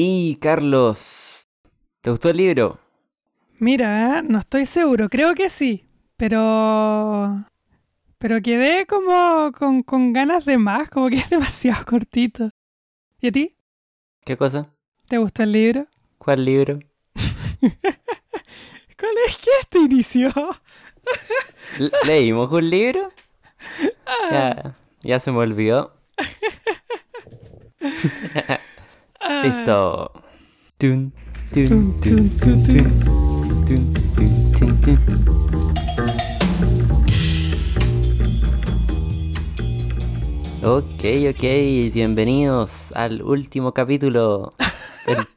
Y Carlos, ¿te gustó el libro? Mira, no estoy seguro, creo que sí, pero... Pero quedé como con, con ganas de más, como que es demasiado cortito. ¿Y a ti? ¿Qué cosa? ¿Te gustó el libro? ¿Cuál libro? ¿Cuál es que este inició? ¿Leímos un libro? Ah. Ya, ya se me olvidó. Listo. Ok, ok, bienvenidos al último capítulo. Del...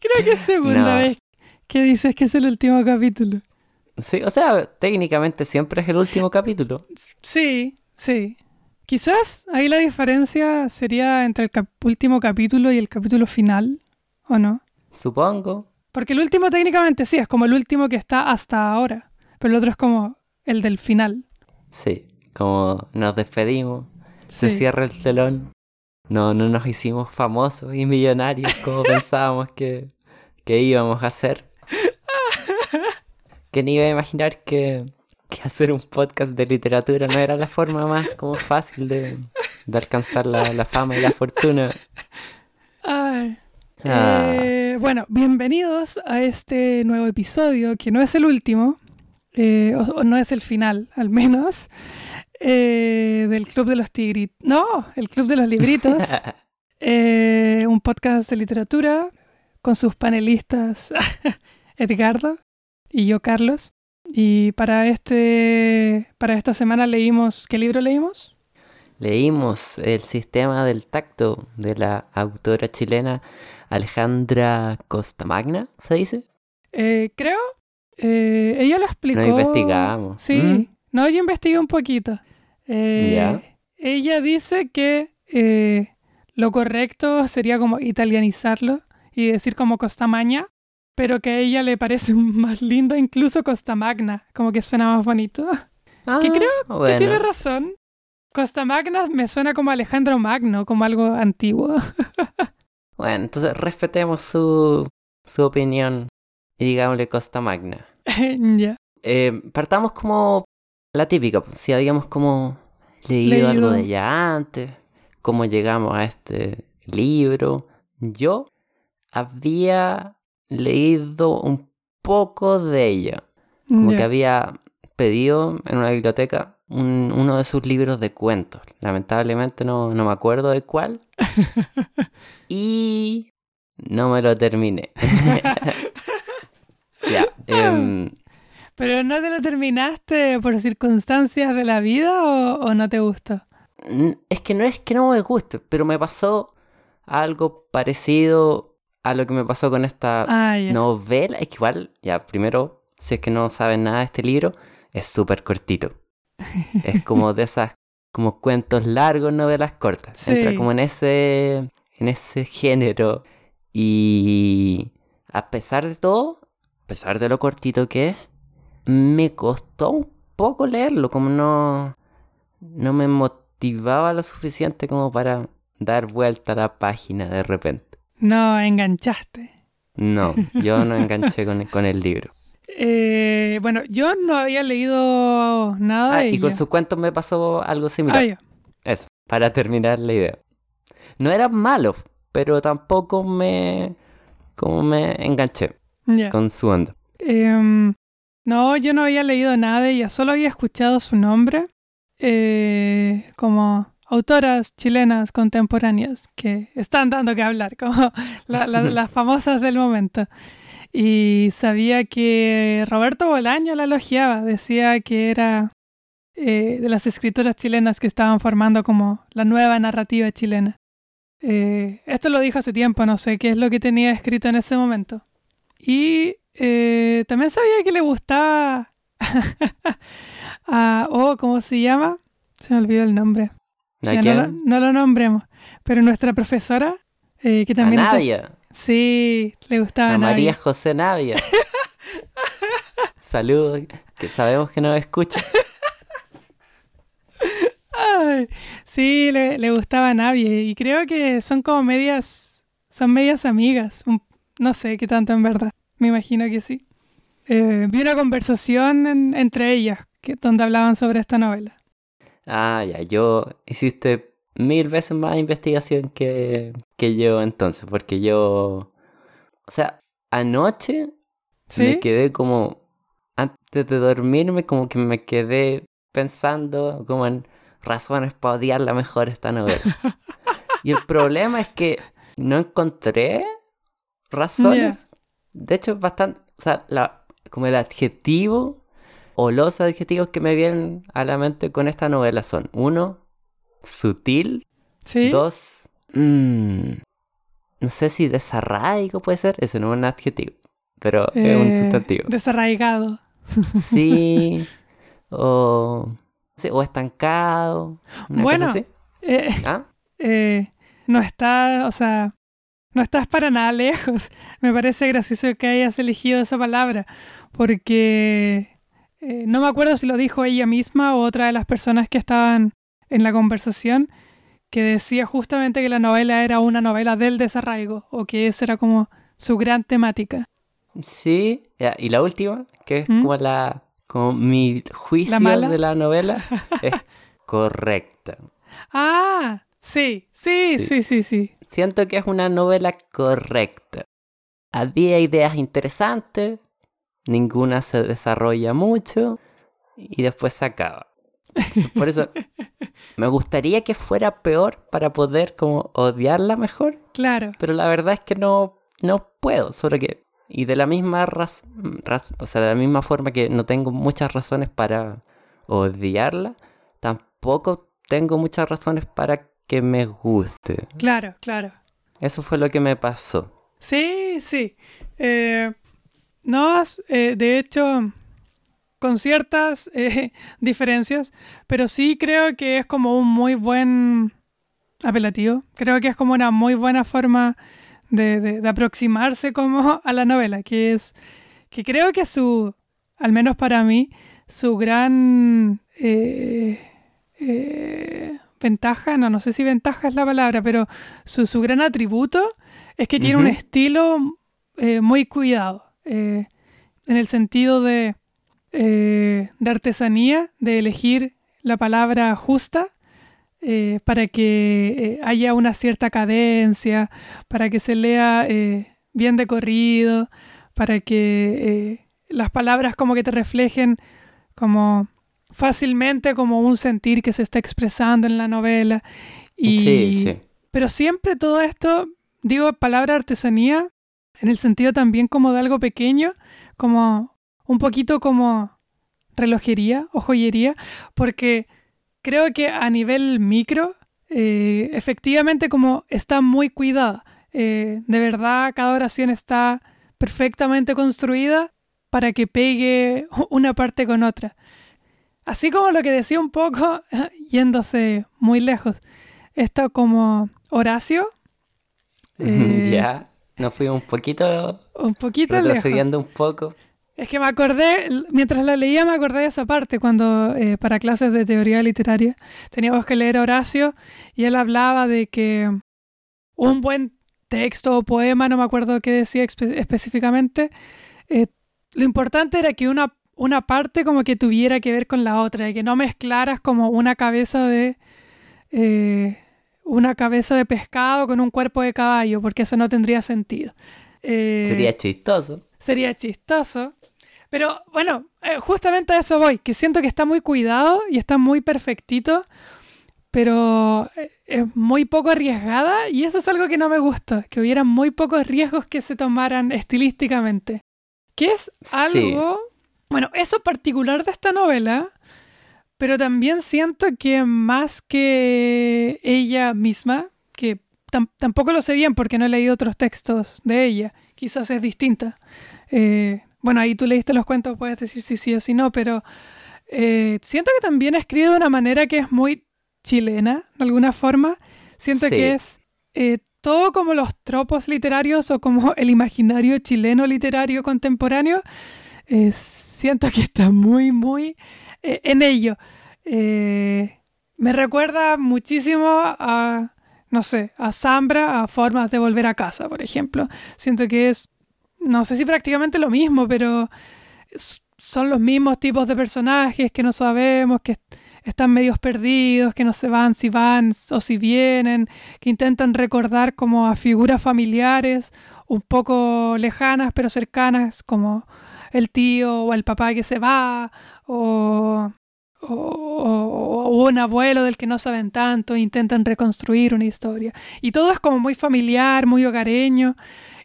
Creo que es segunda vez que dices que es el último capítulo. Sí, o sea, técnicamente siempre es el último capítulo. Sí, sí. Quizás ahí la diferencia sería entre el cap- último capítulo y el capítulo final, ¿o no? Supongo. Porque el último técnicamente sí, es como el último que está hasta ahora, pero el otro es como el del final. Sí, como nos despedimos, se cierra el telón. No, no nos hicimos famosos y millonarios como pensábamos que, que íbamos a hacer. Que ni iba a imaginar que, que hacer un podcast de literatura no era la forma más como fácil de, de alcanzar la, la fama y la fortuna. Ay. Ah. Eh, bueno, bienvenidos a este nuevo episodio, que no es el último, eh, o, o no es el final, al menos, eh, del Club de los Tigritos. No, el Club de los Libritos, un podcast de literatura con sus panelistas Edgardo y yo, Carlos. Y para, este, para esta semana leímos, ¿qué libro leímos? Leímos El sistema del tacto de la autora chilena Alejandra Costamagna, ¿se dice? Eh, creo, eh, ella lo explicó. No investigamos. Sí, Mm. no, yo investigué un poquito. Eh, Ya. Ella dice que eh, lo correcto sería como italianizarlo y decir como Costamagna, pero que a ella le parece más lindo incluso Costamagna, como que suena más bonito. que creo Que tiene razón. Costamagna me suena como Alejandro Magno, como algo antiguo. Bueno, entonces respetemos su, su opinión y digámosle Costa Magna. ya. Eh, partamos como la típica, pues, si habíamos como leído, algo Leído. de ella antes, cómo llegamos a este libro. Yo había leído un poco de ella, como que había pedido en una biblioteca un- uno de sus libros de cuentos. Lamentablemente no, no me acuerdo de cuál. y no me lo terminé. ya. em, ¿Pero no te lo terminaste por circunstancias de la vida o, o no te gustó? es que no es que no me guste, pero me pasó algo parecido a lo que me pasó con esta Ah, novela. Es que igual, ya, primero, si es que no saben nada de este libro, es súper cortito. Es como de esas, como cuentos largos, novelas cortas. Entra como en ese, en ese género. Y a pesar de todo, a pesar de lo cortito que es, me costó un poco leerlo, como no, no me motivaba lo suficiente como para dar vuelta a la página de repente. No, enganchaste. No, yo no enganché con, con el libro. Eh, bueno, yo no había leído nada Ah, de y con sus cuentos me pasó algo similar. Ah. Eso, para terminar la idea. No eran malos, pero tampoco me. como me enganché con su onda. Em, no, yo no había leído nada de ella, solo había escuchado su nombre eh, como autoras chilenas contemporáneas que están dando que hablar, como la- la- las famosas del momento. Y sabía que Roberto Bolaño la elogiaba, decía que era eh, de las escritoras chilenas que estaban formando como la nueva narrativa chilena. Eh, esto lo dijo hace tiempo, no sé qué es lo que tenía escrito en ese momento. Y eh, también sabía que le gustaba a, oh, ¿cómo se llama? Se me olvidó el nombre. ¿A Ya no, lo, no lo nombremos. Pero nuestra profesora, eh, que A también... es- Nadia. Sí, le gustaba A María Nadia. José Nadia. Saludos, que sabemos que nos escucha. Ay, sí, le, le gustaba Nadia. Y creo que son como medias son medias amigas. no sé qué tanto en verdad. Me imagino que sí. Eh, vi una conversación entre ellas que, donde hablaban sobre esta novela. Ah, ya, yo hiciste mil veces más investigación que, que yo entonces, porque yo, o sea, anoche me quedé como, antes de dormirme, como que me quedé pensando como en razones para odiarla mejor esta novela. y el problema es que no encontré razones. De hecho, bastante, o sea, la, como el adjetivo o los adjetivos que me vienen a la mente con esta novela son, uno, sutil, ¿Sí? dos, mmm, no sé si desarraigo puede ser, ese no es un adjetivo, pero es un eh, sustantivo. Desarraigado. Sí, o, o estancado. bueno, eh, ¿Ah? eh, no está, o sea, no estás para nada lejos. Me parece gracioso que hayas elegido esa palabra, porque eh, no me acuerdo si lo dijo ella misma o otra de las personas que estaban en la conversación, que decía justamente que la novela era una novela del desarraigo, o que esa era como su gran temática. Sí, y la última, que es ¿Mm? como la como mi juicio de la novela, es correcta. Ah, sí, sí, sí, sí, sí. Siento que es una novela correcta. Había ideas interesantes, ninguna se desarrolla mucho y después se acaba. Por eso me gustaría que fuera peor para poder como odiarla mejor. Claro. Pero la verdad es que no, no puedo, solo que... Y de la misma razón, o sea, de la misma forma que no tengo muchas razones para odiarla, tampoco tengo muchas razones para que me guste. Claro, claro. Eso fue lo que me pasó. Sí, sí. Eh, no, eh, de hecho, con ciertas eh, diferencias, pero sí creo que es como un muy buen apelativo. Creo que es como una muy buena forma de, de, aproximarse como a la novela, que es que creo que su, al menos para mí, su gran eh, ventaja, no, no sé si ventaja es la palabra, pero su, su gran atributo es que tiene un estilo eh, muy cuidado, eh, en el sentido de, eh, de artesanía, de elegir la palabra justa para que haya una cierta cadencia, para que se lea bien de corrido, para que las palabras como que te reflejen como fácilmente como un sentir que se está expresando en la novela. Y, sí, sí. Pero siempre todo esto, digo palabra artesanía, en el sentido también como de algo pequeño, como un poquito como relojería o joyería, porque creo que a nivel micro, eh, efectivamente como está muy cuidada. Eh, de verdad, cada oración está perfectamente construida para que pegue una parte con otra. Así como lo que decía un poco, yéndose muy lejos, esto como Horacio. Eh, ya, nos fuimos un poquito. Un poquito retrocediendo un poco. Es que me acordé, mientras la leía, me acordé de esa parte, cuando eh, para clases de teoría literaria teníamos que leer Horacio y él hablaba de que un buen texto o poema, no me acuerdo qué decía específicamente, eh, lo importante era que una una parte como que tuviera que ver con la otra, y que no mezclaras como una cabeza de eh, una cabeza de pescado con un cuerpo de caballo, porque eso no tendría sentido. Eh, sería chistoso. Sería chistoso. Pero bueno, eh, justamente a eso voy, que siento que está muy cuidado y está muy perfectito, pero es muy poco arriesgada y eso es algo que no me gusta, que hubiera muy pocos riesgos que se tomaran estilísticamente. Que es algo bueno, eso particular de esta novela, pero también siento que más que ella misma, que tampoco lo sé bien porque no he leído otros textos de ella, quizás es distinta. Eh, bueno, ahí tú leíste los cuentos, puedes decir si sí o si no, pero eh, siento que también ha escrito de una manera que es muy chilena, de alguna forma. Siento que es eh, todo como los tropos literarios o como el imaginario chileno literario contemporáneo. Es siento que está muy, muy eh, en ello. Eh, me recuerda muchísimo a, no sé, a Zambra a formas de volver a casa, por ejemplo. Siento que es, no sé si prácticamente lo mismo, pero son los mismos tipos de personajes que no sabemos, que están medios perdidos, que no se van si van o si vienen, que intentan recordar como a figuras familiares un poco lejanas pero cercanas, como el tío o el papá que se va, o, o, un abuelo del que no saben tanto, e intentan reconstruir una historia. Y todo es como muy familiar, muy hogareño,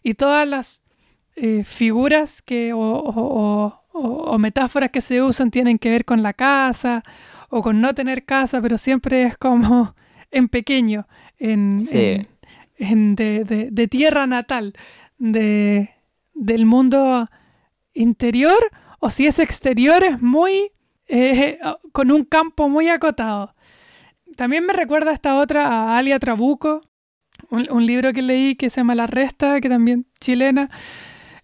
y todas las eh, figuras que, o, o, metáforas que se usan tienen que ver con la casa o con no tener casa, pero siempre es como en pequeño, en, en, de, de, tierra natal, de, del mundo interior, o si es exterior, es muy eh, con un campo muy acotado. También me recuerda esta otra, a Alia Trabuco, un, libro que leí que se llama La Resta, que también chilena,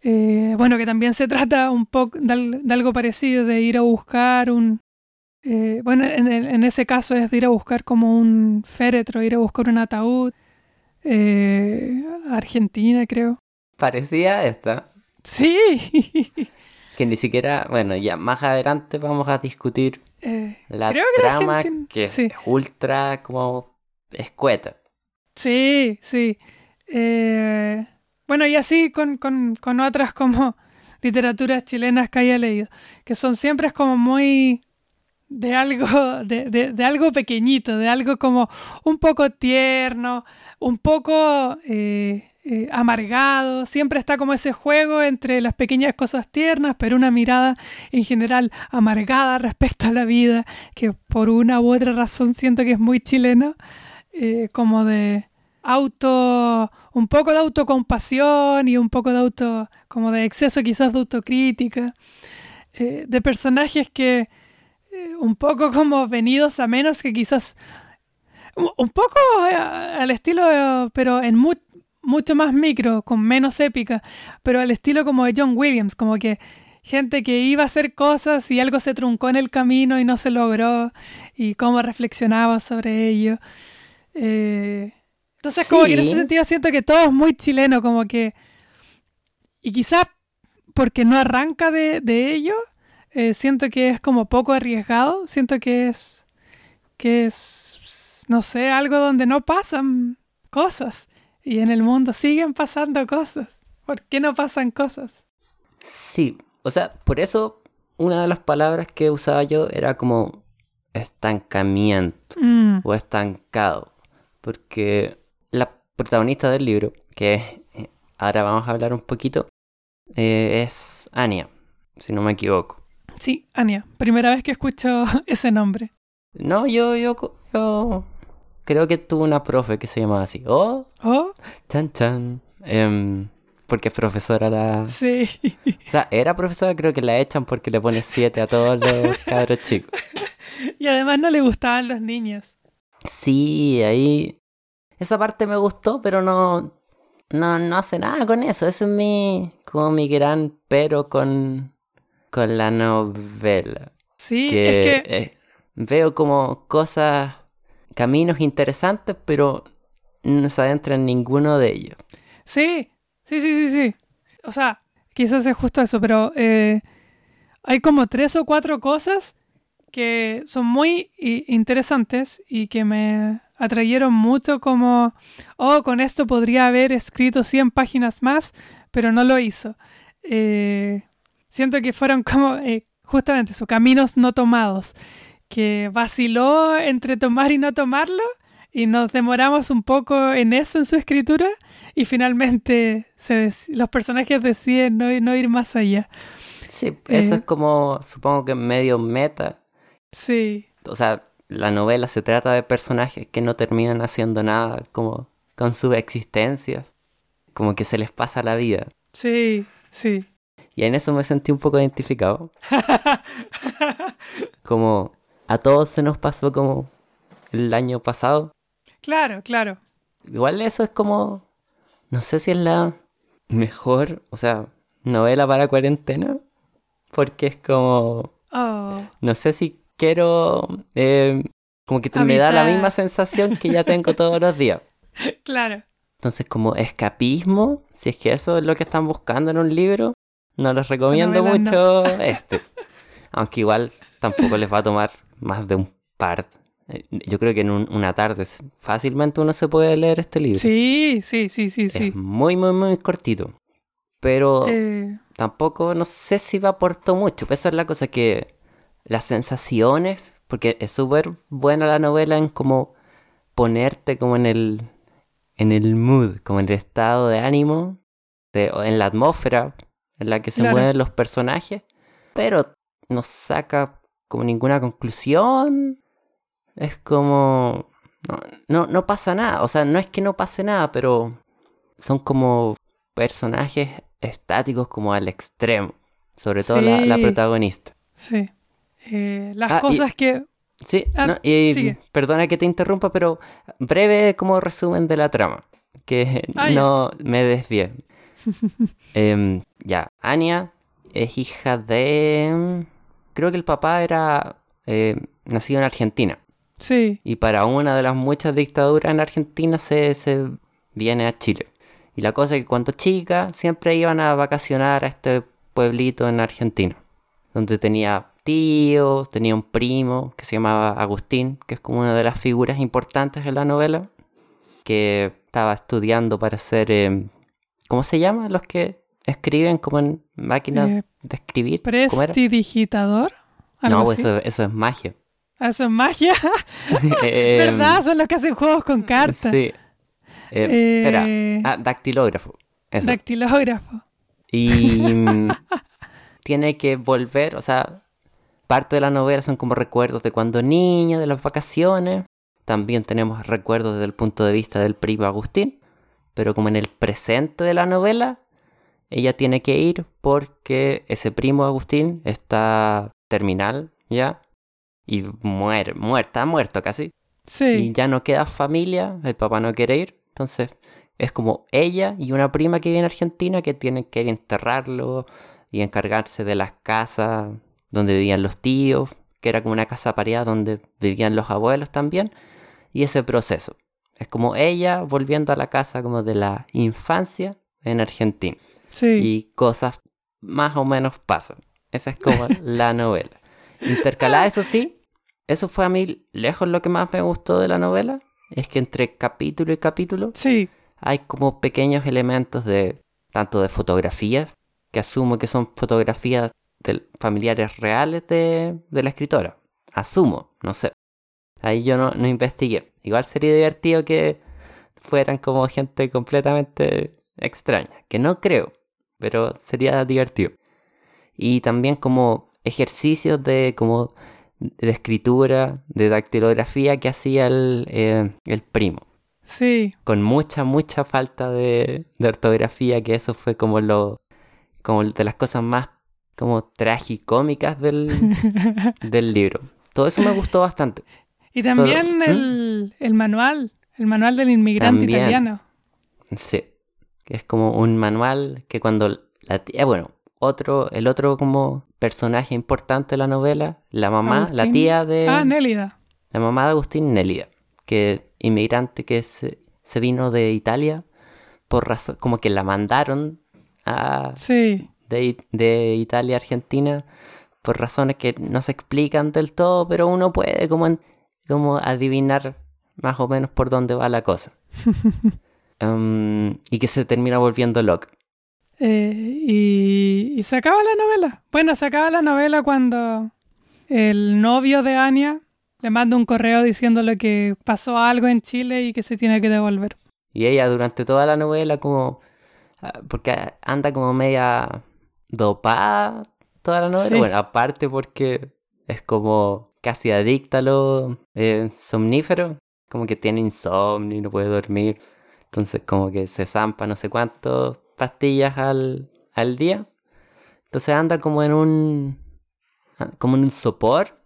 eh, bueno, que también se trata un poco de, algo parecido, de ir a buscar un... Eh, bueno, en, ese caso es de ir a buscar como un féretro, ir a buscar un ataúd. Argentina, creo. Parecía esta. Sí. que ni siquiera, bueno, ya más adelante vamos a discutir la trama que, es ultra como escueta. Sí, sí. Eh, bueno, y así con, otras como literaturas chilenas que haya leído, que son siempre como muy de algo, de, algo pequeñito, de algo como un poco tierno, un poco eh, eh, amargado, siempre está como ese juego entre las pequeñas cosas tiernas, pero una mirada en general amargada respecto a la vida, que por una u otra razón siento que es muy chileno, eh, como de auto, un poco de autocompasión y un poco de auto, como de exceso quizás de autocrítica, eh, de personajes que un poco como venidos a menos que quizás, un, poco al estilo, pero en mucho más micro, con menos épica, pero al estilo como de John Williams, como que gente que iba a hacer cosas y algo se truncó en el camino y no se logró, y cómo reflexionaba sobre ello. Eh, entonces, como que en ese sentido siento que todo es muy chileno, como que. Y quizás porque no arranca de, ello, eh, siento que es como poco arriesgado. Siento que es. que es. no sé, algo donde no pasan cosas. Y en el mundo siguen pasando cosas. ¿Por qué no pasan cosas? Sí, o sea, por eso una de las palabras que usaba yo era como estancamiento mm. o estancado. Porque la protagonista del libro, que ahora vamos a hablar un poquito, eh, es Anya, si no me equivoco. Sí, Anya. Primera vez que escucho ese nombre. No, yo, yo, yo creo que tuve una profe que se llamaba así. Oh, oh. Chan, chan. Em, porque es profesora la... Sí. O sea, era profesora, creo que la echan porque le pone siete a todos los cabros chicos. Y además no le gustaban los niños. Sí, ahí esa parte me gustó, pero no, no, no hace nada con eso. Eso es mi, como mi gran pero con, con la novela. Sí, es que... Eh, veo como cosas, caminos interesantes, pero no se adentra en ninguno de ellos. Sí, sí, sí, sí, sí. O sea, quizás es justo eso, pero eh, hay como tres o cuatro cosas que son muy interesantes y que me atrayeron mucho como, oh, con esto podría haber escrito 100 páginas más, pero no lo hizo. Eh, siento que fueron como eh, justamente sus caminos no tomados, que vaciló entre tomar y no tomarlo, y nos demoramos un poco en eso en su escritura, y finalmente se los personajes deciden no, no, ir más allá. Sí, eso es eh, como, supongo que medio meta. Sí. O sea, la novela se trata de personajes que no terminan haciendo nada como con su existencia, como que se les pasa la vida. Sí, sí. Y en eso me sentí un poco identificado. como a todos se nos pasó como el año pasado. Claro, claro. Igual eso es como, no sé si es la mejor, o sea, novela para cuarentena, porque es como, oh. no sé si quiero, eh, como que me da la misma sensación que ya tengo todos los días. Claro. Entonces, como escapismo, si es que eso es lo que están buscando en un libro, no les recomiendo mucho este. Aunque igual tampoco les va a tomar más de un par. Eh, Yo creo que en un- una tarde fácilmente uno se puede leer este libro. Sí, sí, sí, sí, sí. Es muy, muy, muy cortito. Pero Eh, tampoco, no sé si me aportó mucho. Pues esa es la cosa que las sensaciones, porque es súper buena la novela en como ponerte como en el, en el mood, como en el estado de ánimo, de, en la atmósfera en la que se Claro. mueven los personajes, pero no saca como ninguna conclusión. Es como... No, no, no pasa nada, o sea, no es que no pase nada, pero son como personajes estáticos como al extremo, sobre todo la, protagonista. sí. Eh, las Ah, y- cosas que... Sí, Ah, no, y sigue. perdona que te interrumpa, pero breve como resumen de la trama, que Ah, ya. no me desvíe. Em, ya, Anya es hija de... Creo que el papá era eh, nacido en Argentina. Sí, Y para una de las muchas dictaduras en Argentina se, se viene a Chile. Y la cosa es que cuando chica siempre iban a vacacionar a este pueblito en Argentina. Donde tenía tíos, tenía un primo que se llamaba Agustín, que es como una de las figuras importantes en la novela. Que estaba estudiando para ser... eh, ¿Cómo se llama? Los que escriben como en máquinas Eh, de escribir. Prestidigitador. No, pues eso, eso es magia. Ah, Eso es magia. Em, ¿Verdad? Son los que hacen juegos con cartas. Sí. Eh, Eh, Espera. Ah, dactilógrafo. Eso. Dactilógrafo. y mm, tiene que volver, o sea, parte de la novela son como recuerdos de cuando niño, de las vacaciones. También tenemos recuerdos desde el punto de vista del primo Agustín. Pero como en el presente de la novela, ella tiene que ir porque ese primo Agustín está terminal ya. Y muere, muerta, muerto casi y Sí. ya no queda familia, el papá no quiere ir, entonces es como ella y una prima que vive en Argentina que tienen que ir a enterrarlo y encargarse de las casas donde vivían los tíos, que era como una casa pareada donde vivían los abuelos también, y ese proceso. Es como ella volviendo a la casa como de la infancia en Argentina Sí. y cosas más o menos pasan. Esa es como la novela. Intercalada, eso sí, eso fue a mí lejos lo que más me gustó de la novela, es que entre capítulo y capítulo Sí. hay como pequeños elementos de tanto de fotografías, que asumo que son fotografías de familiares reales de, de la escritora. Asumo, no sé. Ahí yo no, no investigué. Igual sería divertido que fueran como gente completamente extraña, que no creo, pero sería divertido. Y también como ejercicios de como de escritura, de dactilografía que hacía el, eh, el primo Sí. con mucha, mucha falta de, de ortografía, que eso fue como lo, como de las cosas más como tragicómicas del, del libro. Todo eso me gustó bastante. Y también Solo- ¿Mm? el, el manual, el manual del inmigrante También. italiano. Sí. Que es como un manual que cuando la tía, bueno, otro, el otro como personaje importante de la novela, la mamá, la tía de Ah, Nélida. la mamá de Agustín Nélida, que inmigrante que se, se vino de Italia por razón, como que la mandaron a, Sí. de, de Italia a Argentina por razones que no se explican del todo, pero uno puede como, en- como adivinar más o menos por dónde va la cosa. Um, y que se termina volviendo loca. Eh, y, y se acaba la novela. Bueno, se acaba la novela cuando el novio de Anya le manda un correo diciéndole que pasó algo en Chile y que se tiene que devolver. Y ella durante toda la novela como... ah, Porque anda como media dopada toda la novela. Sí. Bueno, aparte porque es como casi adicta a lo eh, somnífero. Como que tiene insomnio y no puede dormir. Entonces como que se zampa no sé cuántas pastillas al, al día. Entonces anda como en un... ah, Como en un sopor.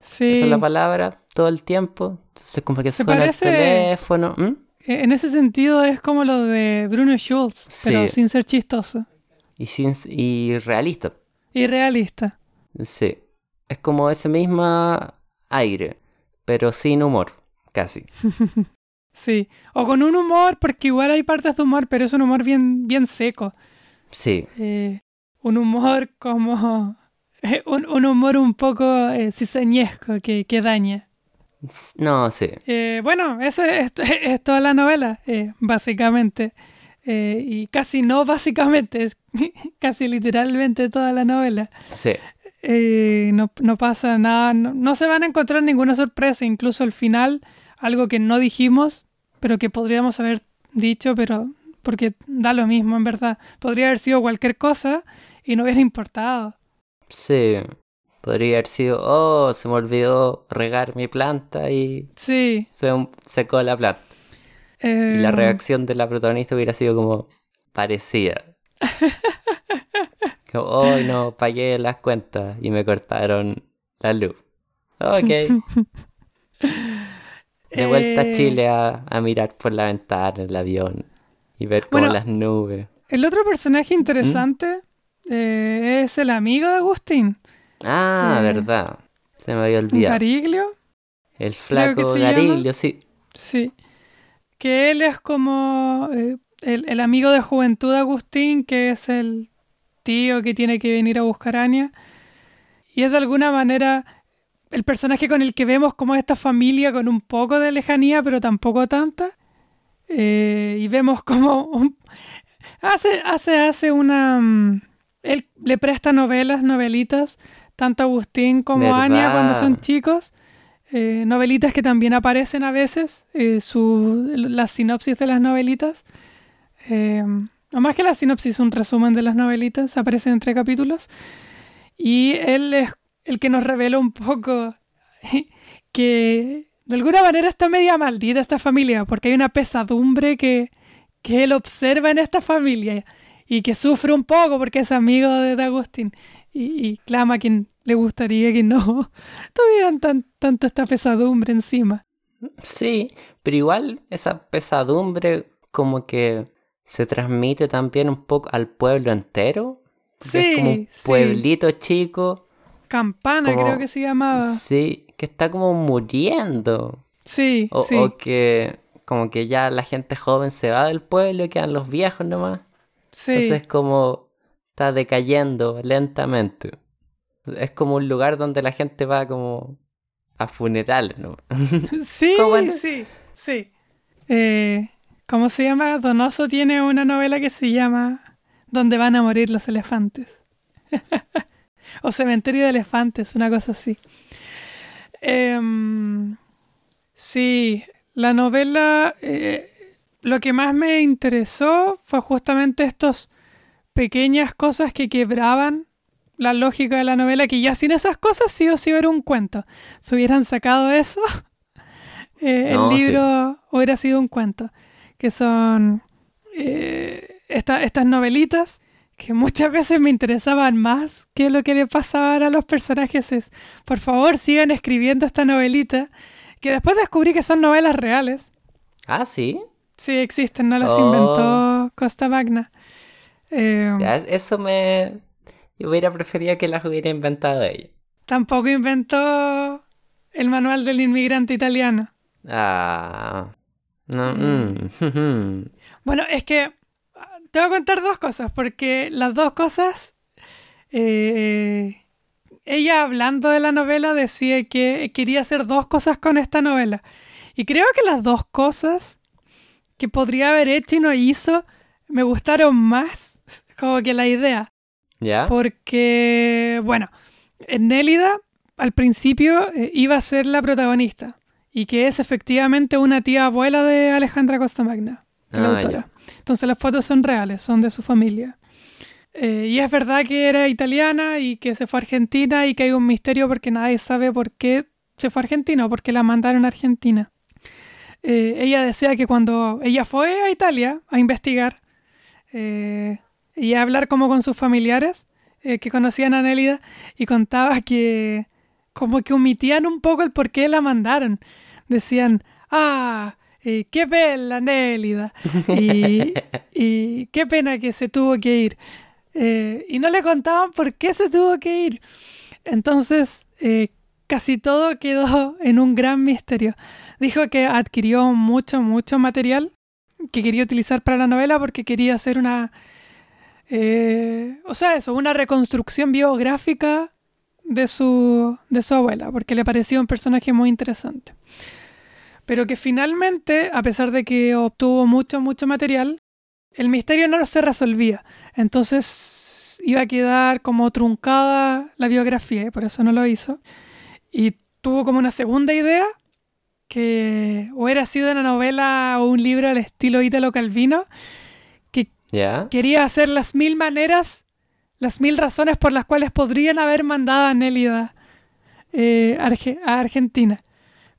Sí. Esa es la palabra. Todo el tiempo. Entonces como que Se suena parece- el teléfono. Eh, En ese sentido es como lo de Bruno Schulz, pero sin ser chistoso. Y, sin, y realista. Y realista. Sí. Es como ese mismo aire, pero sin humor, casi. Sí. O con un humor, porque igual hay partes de humor, pero es un humor bien, bien seco. Sí. Eh, un humor como... Un, un humor un poco eh, cizañesco que, que daña. No, sí. Eh, bueno, eso es, es toda la novela, eh, básicamente. Eh, y casi no básicamente, es casi literalmente toda la novela. Sí. No, no pasa nada, no, no se van a encontrar ninguna sorpresa, incluso al final, algo que no dijimos, pero que podríamos haber dicho, pero porque da lo mismo, en verdad. Podría haber sido cualquier cosa y no hubiera importado. Sí. Podría haber sido, oh, se me olvidó regar mi planta y Sí. se me secó la planta. Y la eh, reacción de la protagonista hubiera sido como parecida. Como, oh, no, pagué las cuentas y me cortaron la luz. Ok. De vuelta a eh, Chile a, a mirar por la ventana el avión y ver como Bueno, las nubes. El otro personaje interesante eh, es el amigo de Agustín, Ah, eh, verdad. Se me había olvidado. Gariglio. El flaco llama. Gariglio, sí. Sí. Que él es como el, el amigo de juventud de Agustín, que es el tío que tiene que venir a buscar a Anya. Y es de alguna manera el personaje con el que vemos como esta familia con un poco de lejanía, pero tampoco tanta. Eh, y vemos como un- hace, hace, hace una... mm, Él le presta novelas, novelitas, tanto a Agustín como a Anya cuando ¿Verdad? son chicos. Eh, novelitas que también aparecen a veces, eh, su, la sinopsis de las novelitas. Eh, o más que la sinopsis, un resumen de las novelitas, aparecen entre capítulos. Y él es el que nos revela un poco que de alguna manera está media maldita esta familia, porque hay una pesadumbre que, que él observa en esta familia y que sufre un poco porque es amigo de, de Agustín y, y clama a quien le gustaría que no tuvieran tan, tanto esta pesadumbre encima. Sí, pero igual esa pesadumbre como que se transmite también un poco al pueblo entero. porque es como un Sí, sí. pueblito chico. Campana Como- creo que se llamaba. Sí, que está como muriendo. Sí, O, sí. o que como que ya la gente joven se va del pueblo y quedan los viejos nomás. sí. Entonces como está decayendo lentamente. Es como un lugar donde la gente va como a funerales, ¿no? Sí, ¿Cómo en- sí, sí. Eh, ¿Cómo se llama? Donoso tiene una novela que se llama Donde van a morir los elefantes. o Cementerio de Elefantes, una cosa así. Em, sí, la novela, eh, lo que más me interesó fue justamente estos pequeñas cosas que quebraban la lógica de la novela, que ya sin esas cosas sí o sí era un cuento. Si hubieran sacado eso, eh, No, el sí. libro hubiera sido un cuento. Que son eh, esta- estas novelitas que muchas veces me interesaban más que lo que le pasaban a los personajes. Es, por favor, sigan escribiendo esta novelita. Que después descubrí que son novelas reales. Ah, sí. Sí, existen, no las Oh. inventó Costa Magna. Eh, Ya, eso me... Yo hubiera preferido que las hubiera inventado ella. Tampoco inventó el manual del inmigrante italiano. Ah. No, mm, Bueno, es que te voy a contar dos cosas, porque las dos cosas, eh, ella hablando de la novela decía que quería hacer dos cosas con esta novela. Y creo que las dos cosas que podría haber hecho y no hizo me gustaron más como que la idea. ¿Ya? Porque, bueno, Nélida al principio eh, iba a ser la protagonista y que es efectivamente una tía abuela de Alejandra Costamagna, de la Ah, autora. Entonces las fotos son reales, son de su familia. Eh, y es verdad que era italiana y que se fue a Argentina y que hay un misterio porque nadie sabe por qué se fue a Argentina o por qué la mandaron a Argentina. Eh, ella decía que cuando ella fue a Italia a investigar eh, y a hablar como con sus familiares que conocían a Nélida y contaba que como que omitían un poco el por qué la mandaron. Decían, ah, qué bella Nélida y, y qué pena que se tuvo que ir. Eh, y no le contaban por qué se tuvo que ir. Entonces, eh, casi todo quedó en un gran misterio. Dijo que adquirió mucho, mucho material que quería utilizar para la novela porque quería hacer una, eh, o sea, eso, una reconstrucción biográfica de su, de su abuela, porque le parecía un personaje muy interesante. Pero que finalmente, a pesar de que obtuvo mucho, mucho material, el misterio no se resolvía. Entonces iba a quedar como truncada la biografía y por eso no lo hizo. Y tuvo como una segunda idea que hubiera sido una novela o un libro al estilo Ítalo Calvino, que quería hacer las mil maneras, las mil razones por las cuales podrían haber mandado a Nélida eh, a Argentina.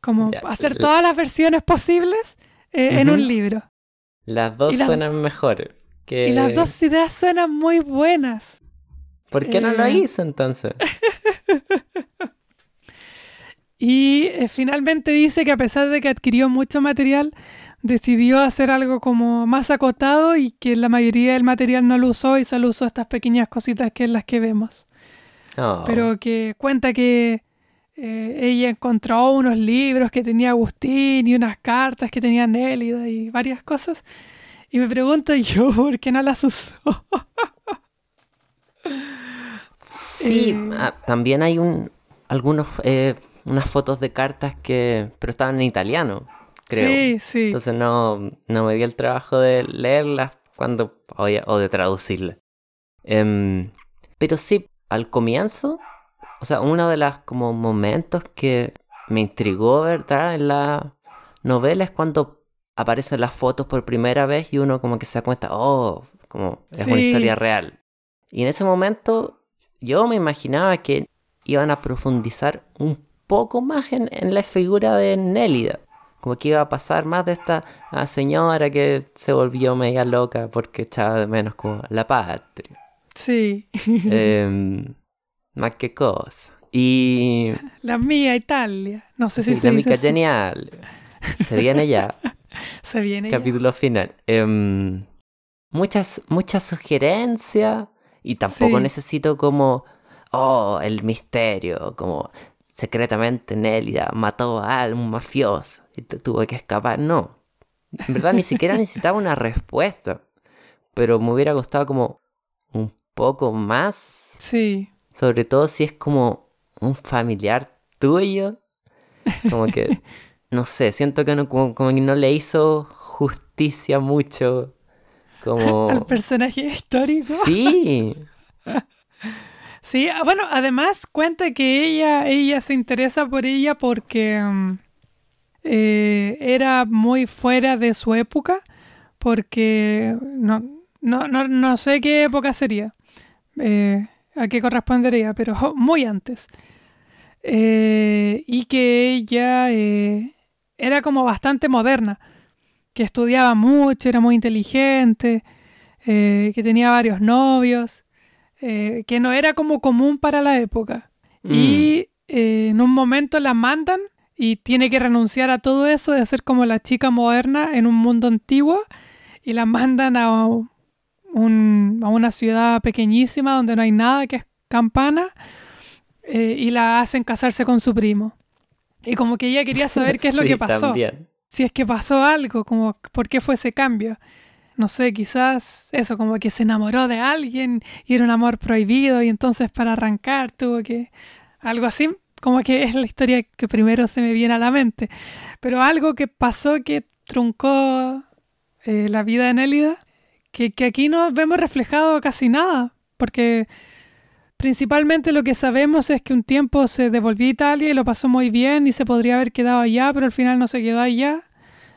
Como hacer todas las versiones posibles eh, en un libro. Las dos suenan mejor. Que... Y las dos ideas suenan muy buenas. ¿Por qué no lo eh. hizo entonces? y eh, finalmente dice que a pesar de que adquirió mucho material, decidió hacer algo como más acotado y que la mayoría del material no lo usó y solo usó estas pequeñas cositas que es las que vemos. Oh. Pero que cuenta que eh, ella encontró unos libros que tenía Agustín y unas cartas que tenía Nélida y varias cosas. Y me pregunto yo, ¿por qué no las usó? sí, eh, ah, también hay un, algunos, eh, unas fotos de cartas que, pero estaban en italiano, creo. Sí, sí. Entonces no, no me di el trabajo de leerlas cuando, o, de traducirlas. Em, pero sí, al comienzo o sea, uno de los como momentos que me intrigó, ¿verdad? En la novela es cuando aparecen las fotos por primera vez y uno como que se da cuenta, oh, como es una historia real. Y en ese momento yo me imaginaba que iban a profundizar un poco más en, la figura de Nélida. Como que iba a pasar más de esta ah, señora que se volvió media loca porque echaba de menos como la patria. Sí. eh, más que cosa. Y. La mía Italia. No sé si sí, se La mica genial. Se viene ya. se viene Capítulo final. Em, muchas, muchas sugerencias. Y tampoco necesito como. Oh, el misterio. Como secretamente Nélida mató a un mafioso y tuvo que escapar. No. En verdad ni siquiera necesitaba una respuesta. Pero me hubiera gustado como un poco más. Sí. Sobre todo si es como un familiar tuyo. Como que, no sé, siento que no, como, que no le hizo justicia mucho. Como... Al personaje histórico. Sí. sí, ah, bueno, además cuenta que ella, ella se interesa por ella porque mm, eh, era muy fuera de su época, porque no, no, no, no sé qué época sería. Eh, a qué correspondería, pero muy antes. Eh, y que ella eh, era como bastante moderna, que estudiaba mucho, era muy inteligente, eh, que tenía varios novios, que no era como común para la época. Mm. Y en un momento la mandan y tiene que renunciar a todo eso de ser como la chica moderna en un mundo antiguo y la mandan a a una ciudad pequeñísima donde no hay nada, que es Campana, eh, y la hacen casarse con su primo. Y como que ella quería saber qué es lo que pasó. Si es que pasó algo, como por qué fue ese cambio. No sé, quizás eso, como que se enamoró de alguien y era un amor prohibido y entonces para arrancar tuvo que... Algo así, como que es la historia que primero se me viene a la mente. Pero algo que pasó que truncó eh, la vida de Nélida que, aquí no vemos reflejado casi nada, porque principalmente lo que sabemos es que un tiempo se devolvió a Italia y lo pasó muy bien y se podría haber quedado allá, pero al final no se quedó allá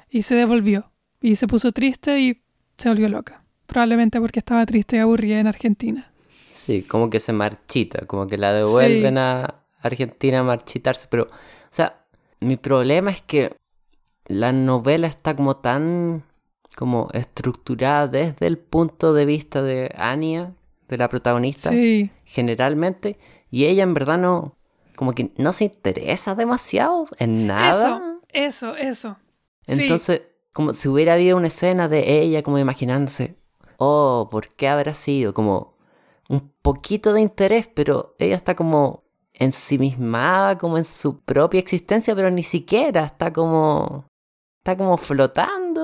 y se devolvió. Y se puso triste y se volvió loca. Probablemente porque estaba triste y aburrida en Argentina. Sí, como que se marchita, como que la devuelven a Argentina a marchitarse, pero, o sea, mi problema es que la novela está como tan como estructurada desde el punto de vista de Anya, de la protagonista, generalmente, y ella en verdad no, como que no se interesa demasiado en nada. Eso, eso, eso. Entonces, como si hubiera habido una escena de ella como imaginándose, oh, ¿por qué habrá sido? Como un poquito de interés, pero ella está como ensimismada como en su propia existencia, pero ni siquiera está como está como flotando.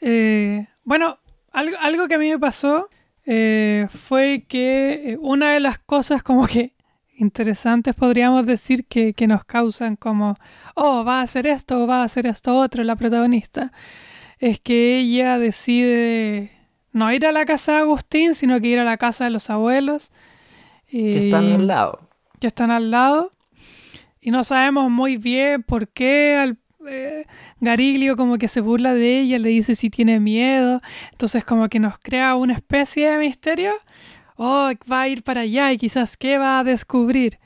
Eh, bueno, algo, algo que a mí me pasó eh, fue que eh, una de las cosas como que interesantes podríamos decir que, que nos causan como, oh, va a hacer esto o va a hacer esto otro la protagonista, es que ella decide no ir a la casa de Agustín, sino que ir a la casa de los abuelos. Que están al lado. Que están al lado. Y no sabemos muy bien por qué al, eh, Gariglio como que se burla de ella, le dice si tiene miedo. Entonces como que nos crea una especie de misterio. Oh, va a ir para allá y quizás qué va a descubrir.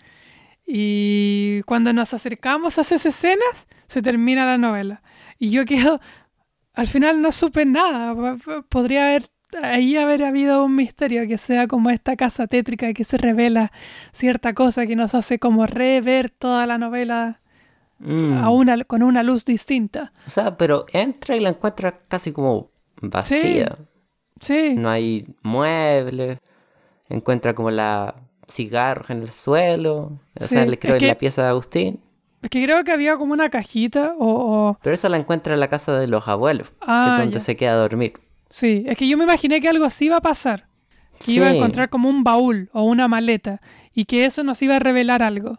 Y cuando nos acercamos a esas escenas, se termina la novela. Y yo quedo, al final no supe nada. Podría haber ahí haber habido un misterio que sea como esta casa tétrica que se revela cierta cosa que nos hace como rever toda la novela Mm. a una, con una luz distinta. O sea, pero entra y la encuentra casi como vacía. Sí, No hay muebles. Encuentra como la cigarros en el suelo. O sea, Sí, le creo es en la que- pieza de Agustín. es que creo que había como una cajita o... o- Pero esa la encuentra en la casa de los abuelos. que Ah, es donde ya. se queda a dormir. Sí, es que yo me imaginé que algo así iba a pasar. Que iba a Sí. encontrar como un baúl o una maleta y que eso nos iba a revelar algo.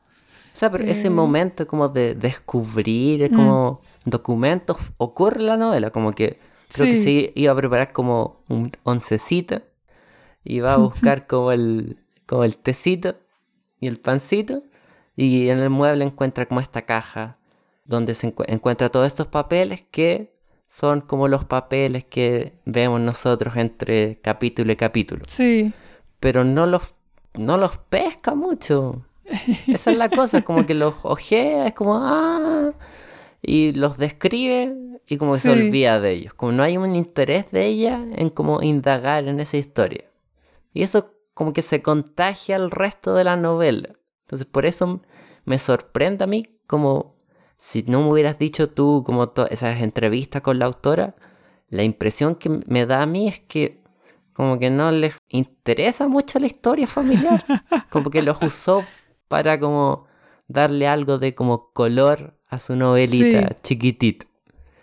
O sea, pero ese Eh. momento como de descubrir Mm. como documentos ocurre en la novela, como que creo que se iba a preparar como un oncecita y va a buscar como el como el tecito y el pancito y en el mueble encuentra como esta caja donde se encu- encuentra todos estos papeles que son como los papeles que vemos nosotros entre capítulo y capítulo Sí, pero no los, no los pesca mucho. Esa es la cosa, como que los ojea, es como, ah, y los describe y como que se olvida de ellos. Como no hay un interés de ella en como indagar en esa historia. Y eso como que se contagia al resto de la novela. Entonces por eso me sorprende a mí como si no me hubieras dicho tú como esas entrevistas con la autora, la impresión que me da a mí es que como que no les interesa mucho la historia familiar. como que los usó para como darle algo de como color a su novelita Sí. chiquitita.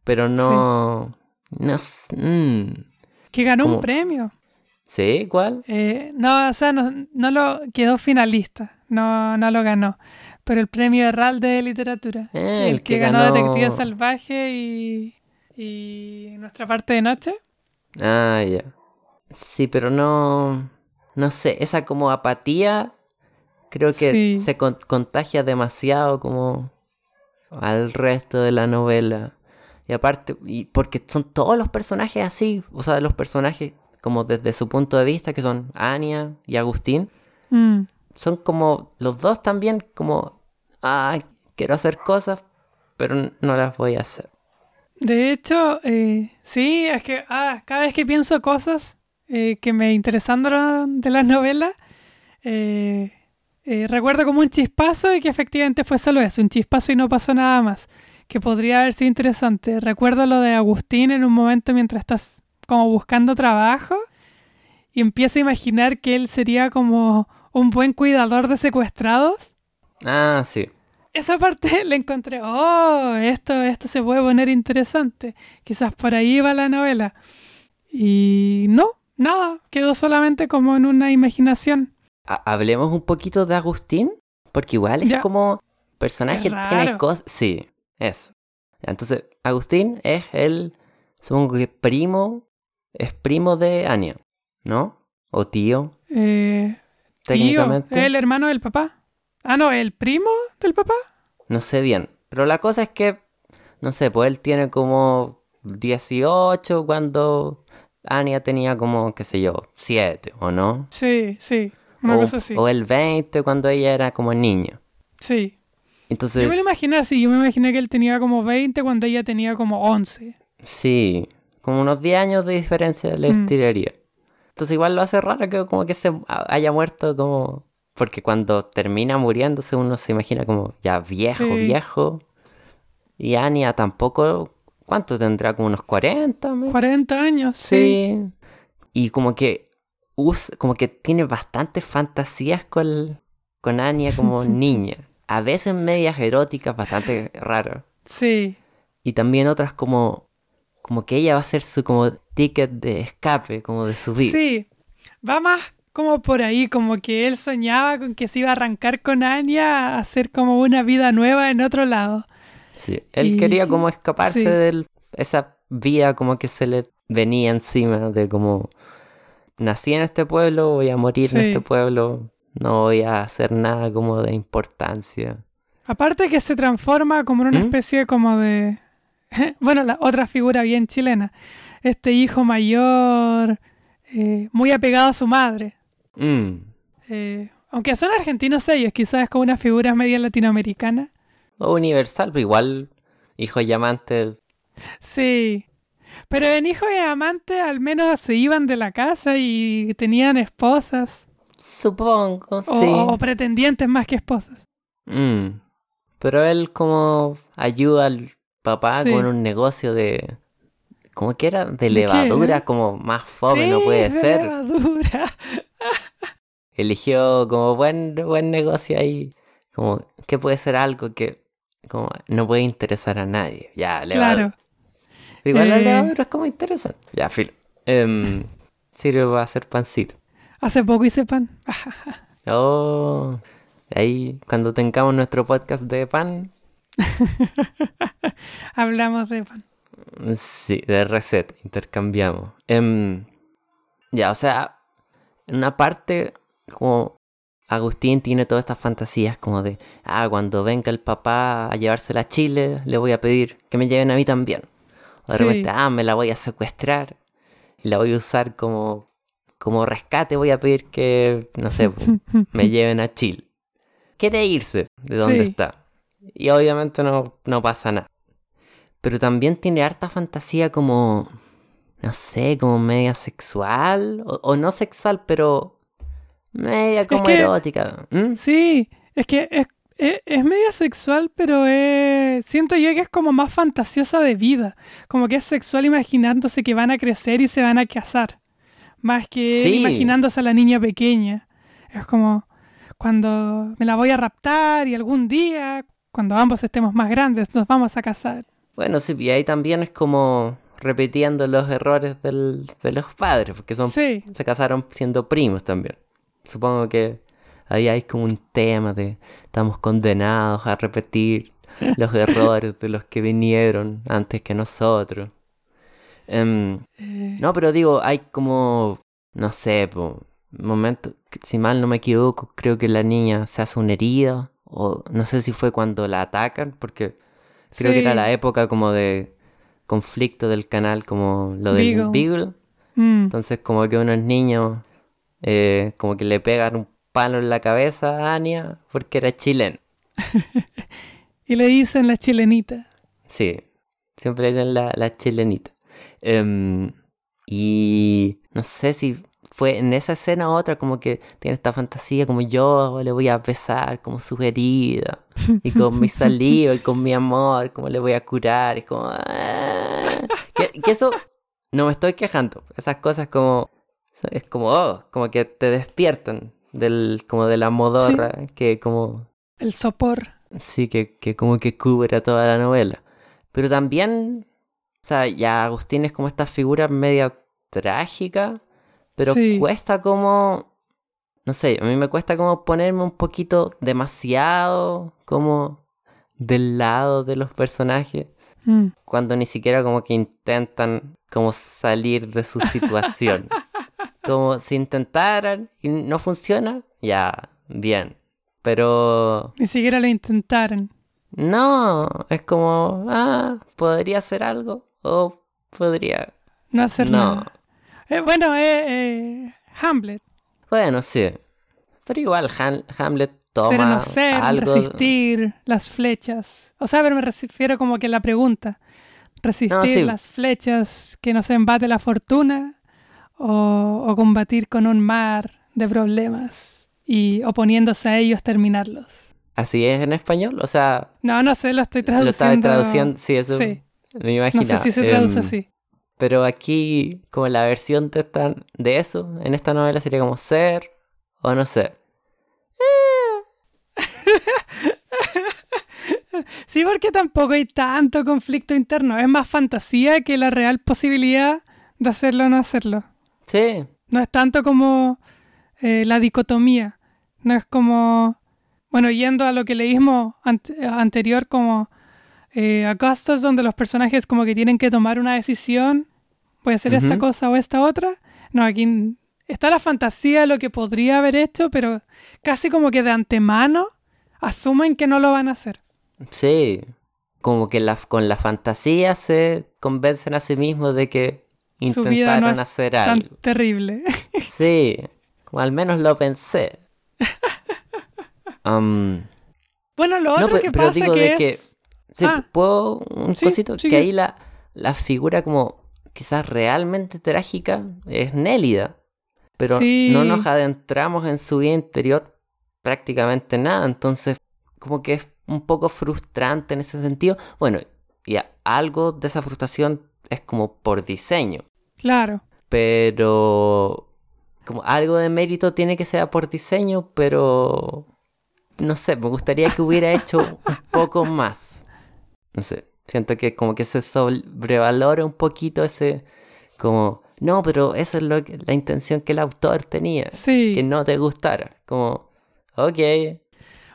Pero no... No... s- mm. que ganó un premio. ¿Sí? ¿Cuál? Eh, no, o sea, no, no lo quedó finalista, no, no lo ganó. Pero el premio Herralde de Literatura. Eh, el, el que, que ganó, ganó- Detective Salvaje y, y Nuestra parte de noche. Ah, ya. Sí, pero no... No sé, esa como apatía creo que Sí. se con- contagia demasiado como al resto de la novela. Y aparte, y porque son todos los personajes así, o sea, los personajes como desde su punto de vista, que son Anya y Agustín, Mm, son como los dos también como, ah, quiero hacer cosas, pero no las voy a hacer. De hecho, eh, sí, es que ah, cada vez que pienso cosas eh, que me interesaron de la novela, eh, eh, recuerdo como un chispazo y que efectivamente fue solo eso, un chispazo y no pasó nada más, que podría haber sido interesante. Recuerdo lo de Agustín en un momento mientras estás como buscando trabajo y empieza a imaginar que él sería como un buen cuidador de secuestrados. Ah, sí. Esa parte le encontré, oh, esto, esto se puede poner interesante. Quizás por ahí va la novela. Y no, nada, quedó solamente como en una imaginación. Ha- hablemos un poquito de Agustín, porque igual es Ya. como personaje, Es tiene cosas... Sí, eso. Entonces, Agustín es el, supongo que primo, es primo de Anya, ¿no? O tío, Eh, tío, técnicamente. el hermano del papá. Ah, no, el primo del papá. No sé bien. Pero la cosa es que, no sé, pues él tiene como 18 cuando Anya tenía como, qué sé yo, 7, ¿o no? Sí, sí, una o, cosa así. o el 20 cuando ella era como niña. Sí. Entonces, Yo me lo imaginé así, yo me imaginé que él tenía como 20 cuando ella tenía como 11. sí, como unos 10 años de diferencia le Mm. tiraría. Entonces igual lo hace raro que como que se ha- haya muerto como... Porque cuando termina muriéndose uno se imagina como ya viejo, Sí. viejo. Y Anya tampoco... ¿Cuánto tendrá? Como unos 40. me- 40 años, sí. Sí. Y como que usa, como que tiene bastantes fantasías con, con Anya como niña. A veces medias eróticas, bastante raras. Sí. Y también otras como, como que ella va a ser su como ticket de escape, como de subir. Sí. Va más como por ahí, como que él soñaba con que se iba a arrancar con Anya a hacer como una vida nueva en otro lado. Sí, él Y- quería como escaparse sí. de esa vida como que se le venía encima de como nací en este pueblo, voy a morir en este pueblo, no voy a hacer nada como de importancia. Aparte que se transforma como en una ¿Mm? especie como de... bueno, la otra figura bien chilena. Este hijo mayor, eh, muy apegado a su madre. Mm, Eh, aunque son argentinos ellos, quizás es como una figura media latinoamericana. O universal, pero igual hijo y amante. Sí. Pero en Hijo y Amante al menos se iban de la casa y tenían esposas. Supongo, O, sí. o pretendientes más que esposas. Mm. Pero él como ayuda al papá Sí. con un negocio de... ¿Cómo que era? De qué, levadura, eh? como más fome no Sí, puede de ser. levadura. eligió como buen, buen negocio ahí. Como que puede ser algo que como no puede interesar a nadie. Ya, levadura. Claro. Igual la Eh. levadura es como interesante. Ya, filo. Em, sirve para hacer pancito. Hace poco hice pan. Oh, ahí cuando tengamos nuestro podcast de pan, Hablamos de pan. sí, de receta, intercambiamos. Em, ya, o sea, en una parte como Agustín tiene todas estas fantasías como de, ah, cuando venga el papá a llevársela a Chile, le voy a pedir que me lleven a mí también. De Sí. repente, ah, me la voy a secuestrar y la voy a usar como, como rescate, voy a pedir que, no sé, me lleven a Chile. Quiere irse de donde Sí. está. Y obviamente no, no pasa nada. Pero también tiene harta fantasía como, no sé, como media sexual. O, o no sexual, pero media como que- erótica. ¿Mm? Sí, es que es, es, es medio sexual, pero es, siento yo que es como más fantasiosa de vida. Como que es sexual imaginándose que van a crecer y se van a casar. Más que Sí. imaginándose a la niña pequeña. Es como cuando me la voy a raptar y algún día, cuando ambos estemos más grandes, nos vamos a casar. Bueno, sí, y ahí también es como repitiendo los errores del- de los padres, porque son Sí, se casaron siendo primos también. Supongo que ahí hay como un tema de estamos condenados a repetir los errores de los que vinieron antes que nosotros. Em, eh, no, pero digo, hay como, no sé, po, momento, si mal no me equivoco, creo que la niña se hace una herida, o no sé si fue cuando la atacan, porque creo que era la época como de conflicto del canal, como lo del Beagle. Beagle. mm, Entonces como que unos niños eh, como que le pegan un palo en la cabeza a Anya porque era chileno. y le dicen la chilenita. Sí, siempre le dicen la, la chilenita. Em, y no sé si fue en esa escena u otra como que tiene esta fantasía como yo le voy a besar como su herida y con mi saliva y con mi amor como le voy a curar y como ah. que, que eso no me estoy quejando esas cosas como es como oh, como que te despiertan del como de la modorra que como El sopor. Sí, que, que como que cubre toda la novela. Pero también, o sea, ya Agustín es como esta figura media trágica, pero Sí. cuesta como, no sé, a mí me cuesta como ponerme un poquito demasiado como del lado de los personajes, Mm. cuando ni siquiera como que intentan como salir de su situación. Como si intentaran y no funciona, ya, bien. Pero Ni siquiera lo intentaron. no, es como, ah, podría hacer algo o podría. No hacer No. nada. Eh, bueno, eh, eh, Hamlet. Bueno, sí. Pero igual Han- Hamlet toma ser no ser, algo. resistir las flechas. O sea, pero me refiero como que la pregunta. Resistir No, sí. las flechas que nos embate la fortuna o, combatir con un mar de problemas y oponiéndose a ellos terminarlos. ¿Así es en español? O sea... No, no sé, lo estoy traduciendo. Lo estaba traduciendo, sí, eso sí. me imagino. No sé si se traduce em, así. Pero aquí, como la versión de, esta, de eso, en esta novela sería como ser o no ser. Sí, porque tampoco hay tanto conflicto interno. Es más fantasía que la real posibilidad de hacerlo o no hacerlo. Sí. No es tanto como eh, la dicotomía. No es como, bueno, yendo a lo que leímos anterior, como eh, Augustus, donde los personajes como que tienen que tomar una decisión, voy a hacer esta cosa o esta otra. No, aquí está la fantasía de lo que podría haber hecho, pero casi como que de antemano asumen que no lo van a hacer. Sí, como que con la fantasía se convencen a sí mismos de que intentaron hacer algo. Tan terrible. Sí, como al menos lo pensé. Um, bueno, lo otro que pasa que es... Que, ah. ¿Puedo un cosito? Que ahí la, la figura como quizás realmente trágica es Nélida. Pero no nos adentramos en su vida interior prácticamente nada. Entonces, como que es un poco frustrante en ese sentido. Bueno, y algo de esa frustración es como por diseño. Claro. Pero como algo de mérito tiene que ser por diseño, pero no sé, me gustaría que hubiera hecho un poco más. No sé, siento que como que se sobrevalora un poquito ese como no, pero eso es lo que, la intención que el autor tenía. Sí. Que no te gustara. Como, ok.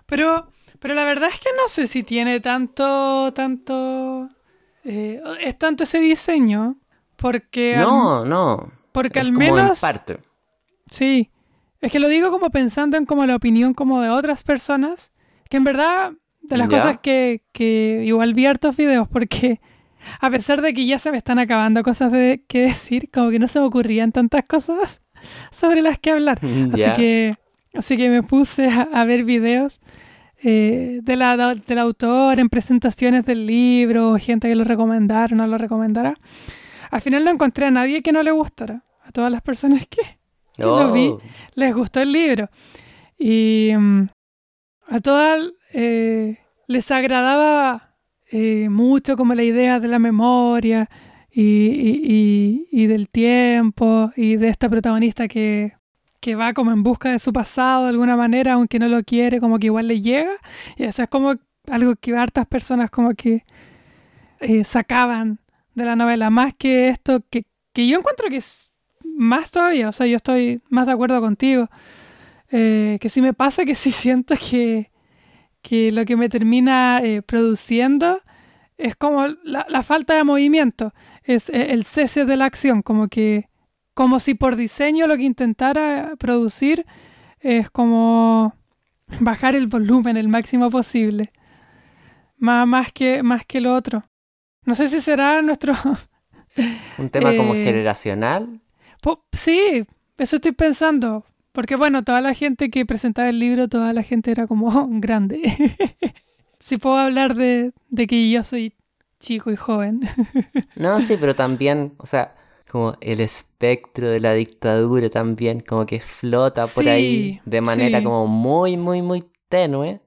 Pero pero la verdad es que no sé si tiene tanto, tanto... Eh, es tanto ese diseño, porque... No, no. Porque al menos... parte. Sí. Es que lo digo como pensando en como la opinión como de otras personas, que en verdad de las cosas que, que igual vi hartos videos, porque a pesar de que ya se me están acabando cosas de que decir, como que no se me ocurrían tantas cosas sobre las que hablar. Así que así que me puse a ver videos eh, de la, del autor en presentaciones del libro, gente que lo recomendara o no lo recomendara. Al final no encontré a nadie que no le gustara. A todas las personas que, lo vi, oh. les gustó el libro. Y mm, a todas eh, les agradaba eh, mucho como la idea de la memoria y, y, del tiempo y de esta protagonista que, que va como en busca de su pasado de alguna manera, aunque no lo quiere, como que igual le llega. Y eso es como algo que hartas personas como que eh, sacaban de la novela, más que esto, que, que, yo encuentro que es más todavía, o sea, yo estoy más de acuerdo contigo, eh, que sí me pasa que sí siento que, que lo que me termina eh, produciendo es como la, la, falta de movimiento, es el cese de la acción, como que como si por diseño lo que intentara producir es como bajar el volumen el máximo posible. Más, más, que, más que lo otro. No sé si será nuestro... ¿Un tema como eh, generacional? Sí, eso estoy pensando. Porque bueno, toda la gente que presentaba el libro, toda la gente era como grande. si puedo hablar de, de que yo soy chico y joven. no, sí, pero también, o sea, como el espectro de la dictadura también, como que flota por ahí de manera como muy, muy, muy tenue,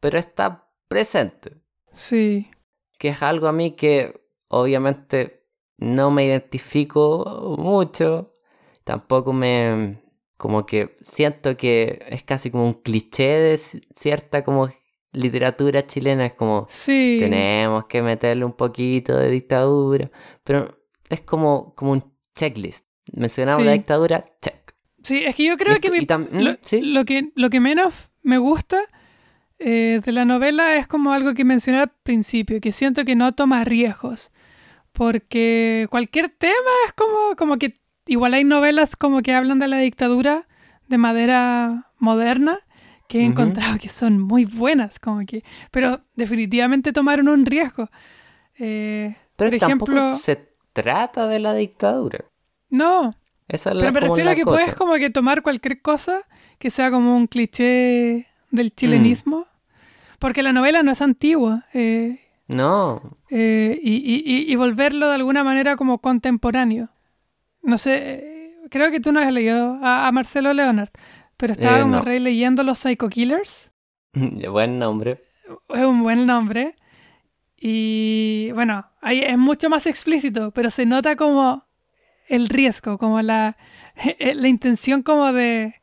pero está presente. Sí. Que es algo a mí que obviamente no me identifico mucho, tampoco me... como que siento que es casi como un cliché de cierta como literatura chilena, es como sí. tenemos que meterle un poquito de dictadura, pero es como, como un checklist. Mencionamos la dictadura, check. Sí, es que yo creo que, lo, que lo que menos me gusta eh, de la novela es como algo que mencioné al principio, que siento que no toma riesgos. Porque cualquier tema es como, como que igual hay novelas como que hablan de la dictadura de madera moderna que he encontrado que son muy buenas, como que, pero definitivamente tomaron un riesgo. Eh, pero por ejemplo, trata de la dictadura. No. Esa Pero me refiero a que puedes como que tomar cualquier cosa que sea como un cliché del chilenismo. Porque la novela no es antigua. Eh, no. Eh, y, volverlo de alguna manera como contemporáneo. No sé, creo que tú no has leído a, Marcelo Leonard, pero estaba eh, como leyendo Los Psycho Killers. buen nombre. Es un buen nombre. Y bueno, ahí es mucho más explícito, pero se nota como el riesgo, como la, la intención como de,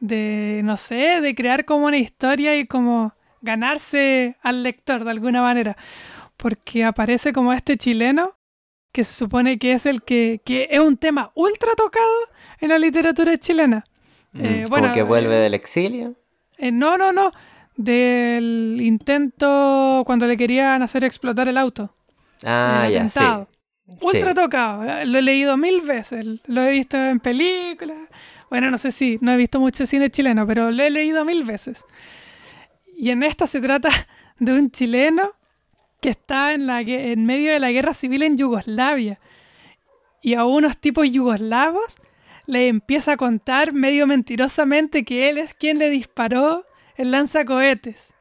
de, no sé, de crear como una historia y como ganarse al lector de alguna manera, porque aparece como este chileno que se supone que es el que, que es un tema ultra tocado en la literatura chilena. Mm, Eh, bueno, que vuelve eh, del exilio. Eh, no, no, no, del intento cuando le querían hacer explotar el auto. Ah, ya, sí. Ultra Sí. tocado. Lo he leído mil veces. Lo he visto en películas. Bueno, no sé si, no he visto mucho cine chileno, pero lo he leído mil veces. Y en esta se trata de un chileno que está en, la, en medio de la guerra civil en Yugoslavia. Y a unos tipos yugoslavos le empieza a contar medio mentirosamente que él es quien le disparó el lanzacohetes.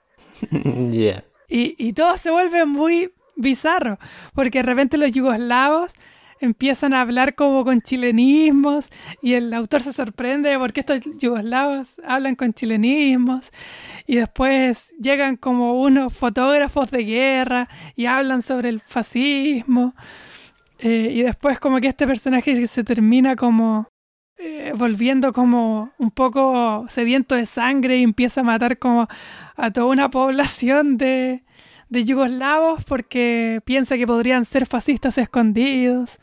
Ya. Y, y todo se vuelve muy bizarro, porque de repente los yugoslavos empiezan a hablar como con chilenismos y el autor se sorprende de por qué estos yugoslavos hablan con chilenismos y después llegan como unos fotógrafos de guerra y hablan sobre el fascismo eh, y después como que este personaje se termina como eh, volviendo como un poco sediento de sangre y empieza a matar como a toda una población de, de yugoslavos porque piensa que podrían ser fascistas escondidos.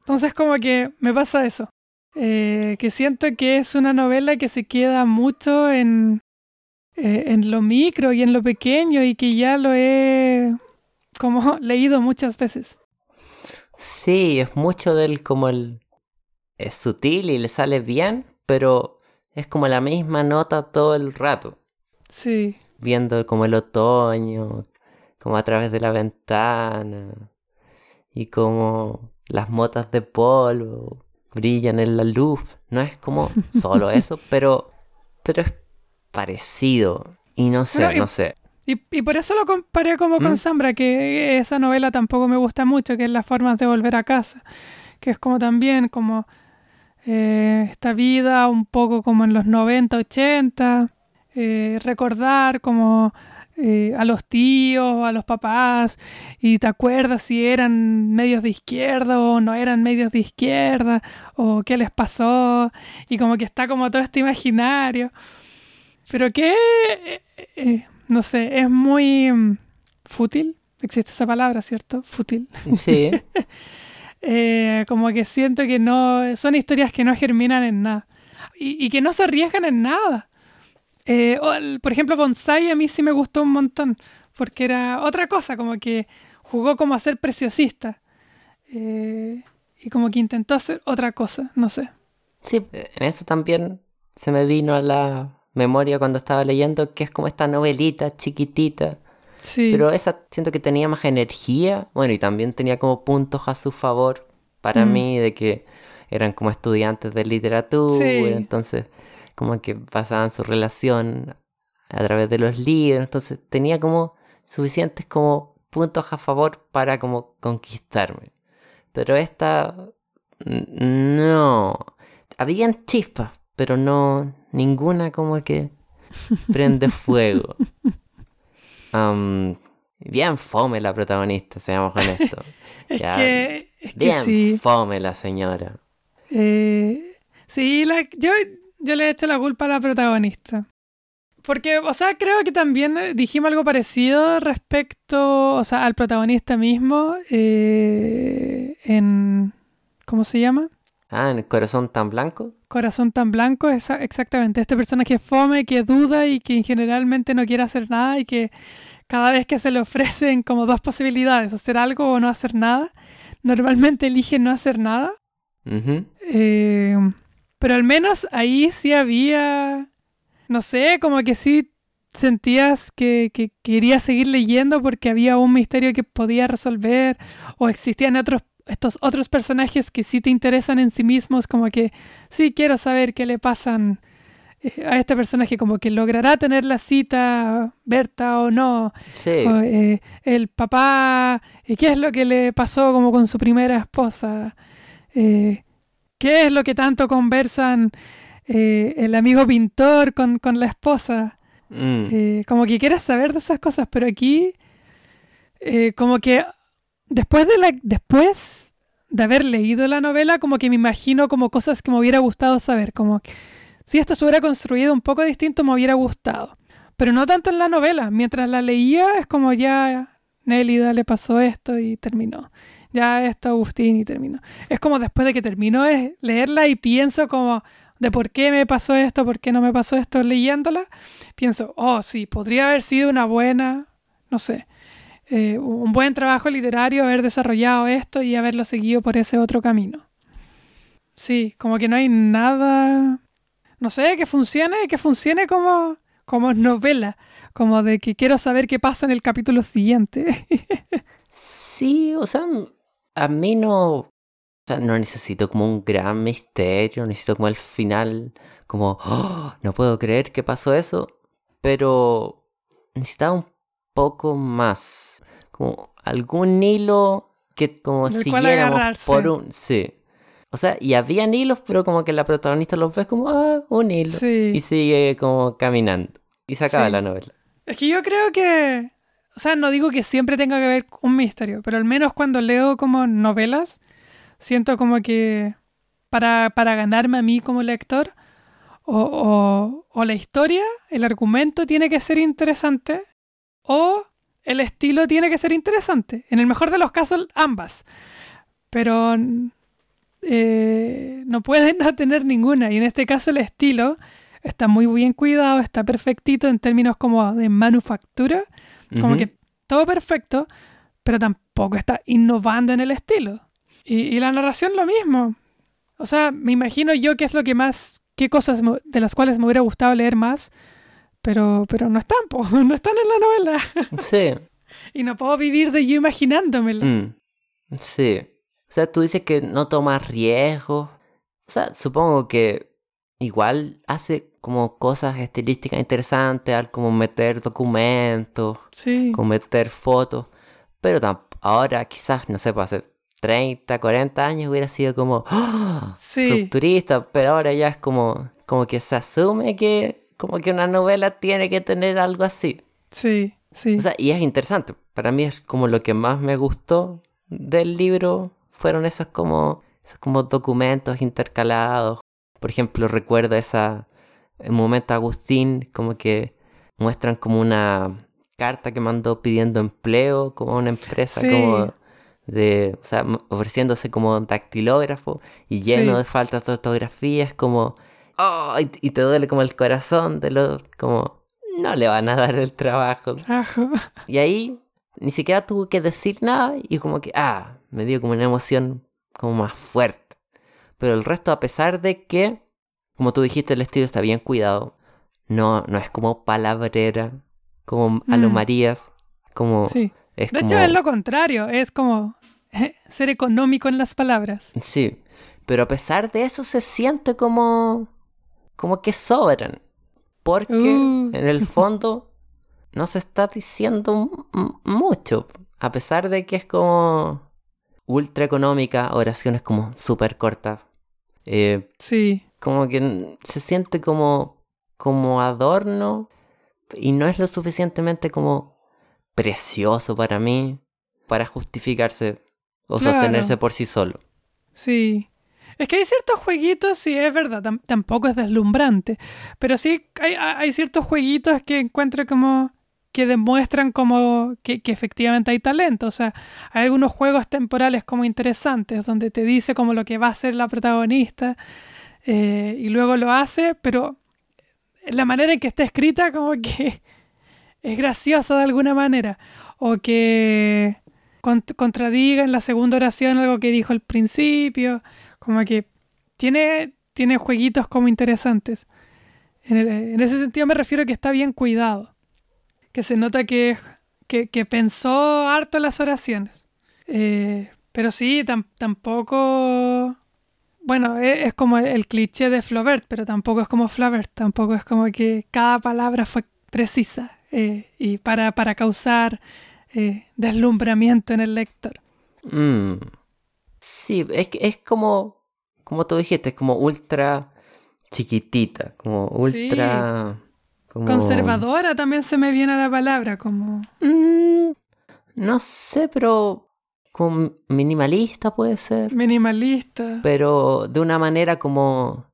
Entonces como que me pasa eso, eh, que siento que es una novela que se queda mucho en, eh, en lo micro y en lo pequeño y que ya lo he como leído muchas veces. Sí, es mucho del como el... Es sutil y le sale bien, pero es como la misma nota todo el rato. Sí, Viendo como el otoño, como a través de la ventana. Y como las motas de polvo brillan en la luz. No es como solo eso, pero, pero es parecido. Y no sé, y- no sé. Y, y por eso lo comparé como con ¿Mm? Zambra, que esa novela tampoco me gusta mucho, que es Las formas de volver a casa, que es como también como eh, esta vida un poco como en los 90, 80, eh, recordar como eh, a los tíos, a los papás, y te acuerdas si eran medios de izquierda o no eran medios de izquierda, o qué les pasó, y como que está como todo este imaginario. Pero que, eh, no sé, es muy mm, fútil. Existe esa palabra, ¿cierto? Fútil. Sí, Eh, como que siento que no, son historias que no germinan en nada. Y, que no se arriesgan en nada. Eh, por ejemplo, Bonsai a mí sí me gustó un montón. Porque era otra cosa, como que jugó como a ser preciosista. Eh, y como que intentó hacer otra cosa, no sé. Sí, en eso también se me vino a la memoria cuando estaba leyendo que es como esta novelita chiquitita, Sí. pero esa siento que tenía más energía, bueno, y también tenía como puntos a su favor para Mm. mí de que eran como estudiantes de literatura, Sí. entonces como que pasaban su relación a través de los libros, entonces tenía como suficientes como puntos a favor para como conquistarme. Pero esta no. Habían chispas, pero no ninguna como que prende fuego. Am, bien fome la protagonista, seamos honestos. es ya, que, es que Bien sí. fome la señora. Eh, sí, la- yo, yo le he hecho la culpa a la protagonista. Porque, o sea, creo que también eh, dijimos algo parecido respecto, o sea, al protagonista mismo eh, en... ¿Cómo se llama? Ah, en el corazón tan blanco. Corazón tan blanco, exactamente. Este personaje fome, que duda y que generalmente no quiere hacer nada y que cada vez que se le ofrecen como dos posibilidades, hacer algo o no hacer nada, normalmente elige no hacer nada. Eh, pero al menos ahí sí había, no sé, como que sí sentías que, que querías seguir leyendo porque había un misterio que podía resolver o existían otros estos otros personajes que sí te interesan en sí mismos, como que sí quiero saber qué le pasan eh, a este personaje, como que logrará tener la cita Berta o no, Sí. o, eh, el papá, eh, qué es lo que le pasó como con su primera esposa, Eh, qué es lo que tanto conversan eh, el amigo pintor con, con la esposa, Mm. Como que quieres saber de esas cosas, pero aquí como que después de la después de haber leído la novela, como que me imagino como cosas que me hubiera gustado saber, como si esto se hubiera construido un poco distinto me hubiera gustado. pero no tanto en la novela. Mientras la leía es como ya Nélida le pasó esto y terminó. Ya esto Agustín y terminó. Es como después de que terminó es leerla y pienso como de por qué me pasó esto, por qué no me pasó esto leyéndola. Pienso, oh sí, podría haber sido una buena, no sé, eh, un buen trabajo literario haber desarrollado esto y haberlo seguido por ese otro camino. Sí, como que no hay nada, no sé, que funcione, que funcione como, como novela, como de que quiero saber qué pasa en el capítulo siguiente. sí, o sea, a mí no, no necesito como un gran misterio, necesito como el final, como, oh, no puedo creer que pasó eso, pero necesitaba un poco más como algún hilo que como siguiéramos por un... Sí. O sea, y había hilos, pero como que la protagonista los ve como, ah, un hilo. Y sigue como caminando. Y se acaba la novela. Es que yo creo que... O sea, no digo que siempre tenga que ver un misterio, pero al menos cuando leo como novelas, siento como que para, para ganarme a mí como lector, o, o, o la historia, el argumento tiene que ser interesante, o el estilo tiene que ser interesante. En el mejor de los casos, ambas. Pero eh, no pueden no tener ninguna. Y en este caso el estilo está muy bien cuidado, está perfectito en términos como de manufactura. Como que todo perfecto, pero tampoco está innovando en el estilo. Y, y, la narración lo mismo. O sea, me imagino yo qué es lo que más, qué cosas de las cuales me hubiera gustado leer más pero, pero no están, no están en la novela. Sí. y no puedo vivir de yo imaginándomelas. Mm. Sí. O sea, tú dices que no tomas riesgos. O sea, supongo que igual hace como cosas estilísticas interesantes al como meter documentos, sí. como meter fotos. Pero ahora quizás, no sé, pues hace 30, 40 años hubiera sido como ¡Oh! sí. pero ahora ya es como, como que se asume que como que una novela tiene que tener algo así. Sí, sí. O sea, y es interesante. Para mí es como lo que más me gustó del libro fueron esos como, esos como documentos intercalados. Por ejemplo, recuerdo esa el momento Agustín como que muestran como una carta que mandó pidiendo empleo como una empresa como de, o sea, ofreciéndose como dactilógrafo y lleno de faltas de ortografía, es como Oh, y, te duele como el corazón de lo como no le van a dar el trabajo. Y ahí ni siquiera tuvo que decir nada y como que, ah, me dio como una emoción como más fuerte. Pero el resto, a pesar de que, como tú dijiste, el estilo está bien cuidado, no, no es como palabrera, como a lo mm. Marías, como... Sí. de hecho, es lo contrario, es como ser económico en las palabras. Sí, pero a pesar de eso se siente como como que sobran. Porque uh. en el fondo no se está diciendo mucho. A pesar de que es como ultra económica, oraciones como súper cortas. Eh, sí. Como que se siente como, como adorno y no es lo suficientemente como precioso para mí para justificarse o sostenerse por sí solo. Sí. Es que hay ciertos jueguitos, sí, es verdad, tampoco es deslumbrante, pero sí hay, ciertos jueguitos que encuentro como que demuestran como que, efectivamente hay talento. O sea, hay algunos juegos temporales como interesantes, donde te dice como lo que va a ser la protagonista eh, y luego lo hace, pero la manera en que está escrita como que es graciosa de alguna manera. O que contradiga en la segunda oración algo que dijo al principio. Como que tiene, tiene jueguitos como interesantes. En, ese sentido me refiero a que está bien cuidado. Que se nota que, que, pensó harto las oraciones. Eh, pero sí, tampoco... Bueno, e, es, como el, cliché de Flaubert, pero tampoco es como Flaubert. Tampoco es como que cada palabra fue precisa eh, y para, para causar eh, deslumbramiento en el lector. Mm. Sí, es, es como, como tú dijiste, es como ultra chiquitita, como ultra... Conservadora también se me viene a la palabra, como... Mm, no sé, pero como minimalista puede ser. Minimalista. Pero de una manera como,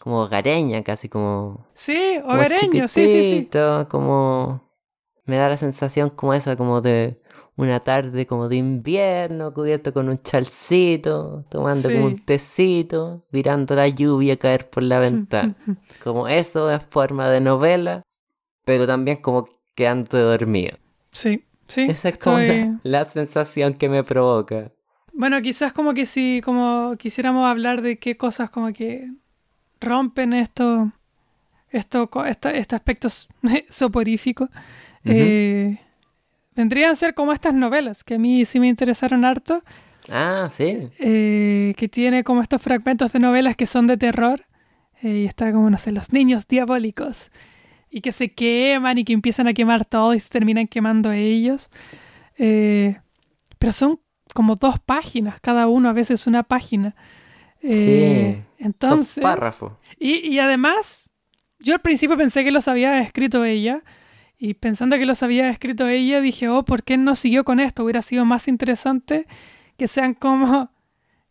como hogareña, casi como... Sí, como hogareño, sí, sí, sí. Como... Me da la sensación como esa, como de una tarde como de invierno, cubierto con un chalcito, tomando como un tecito, mirando la lluvia caer por la ventana. como eso es forma de novela, pero también como quedando dormido. Sí, sí. Esa es como la, la sensación que me provoca. Bueno, quizás como que si como quisiéramos hablar de qué cosas como que rompen esto, esto, esta- este aspecto soporífico, eh, vendrían a ser como estas novelas que a mí sí me interesaron harto, Ah, sí. eh, que tiene como estos fragmentos de novelas que son de terror, eh, y está como, no sé, los niños diabólicos, y que se queman y que empiezan a quemar todo y se terminan quemando ellos. Eh, pero son como dos páginas, cada uno a veces una página. Eh, Sí, Entonces, Son párrafos. y, y además, yo al principio pensé que los había escrito ella, y pensando que los había escrito ella, dije, oh, ¿por qué no siguió con esto? Hubiera sido más interesante que sean como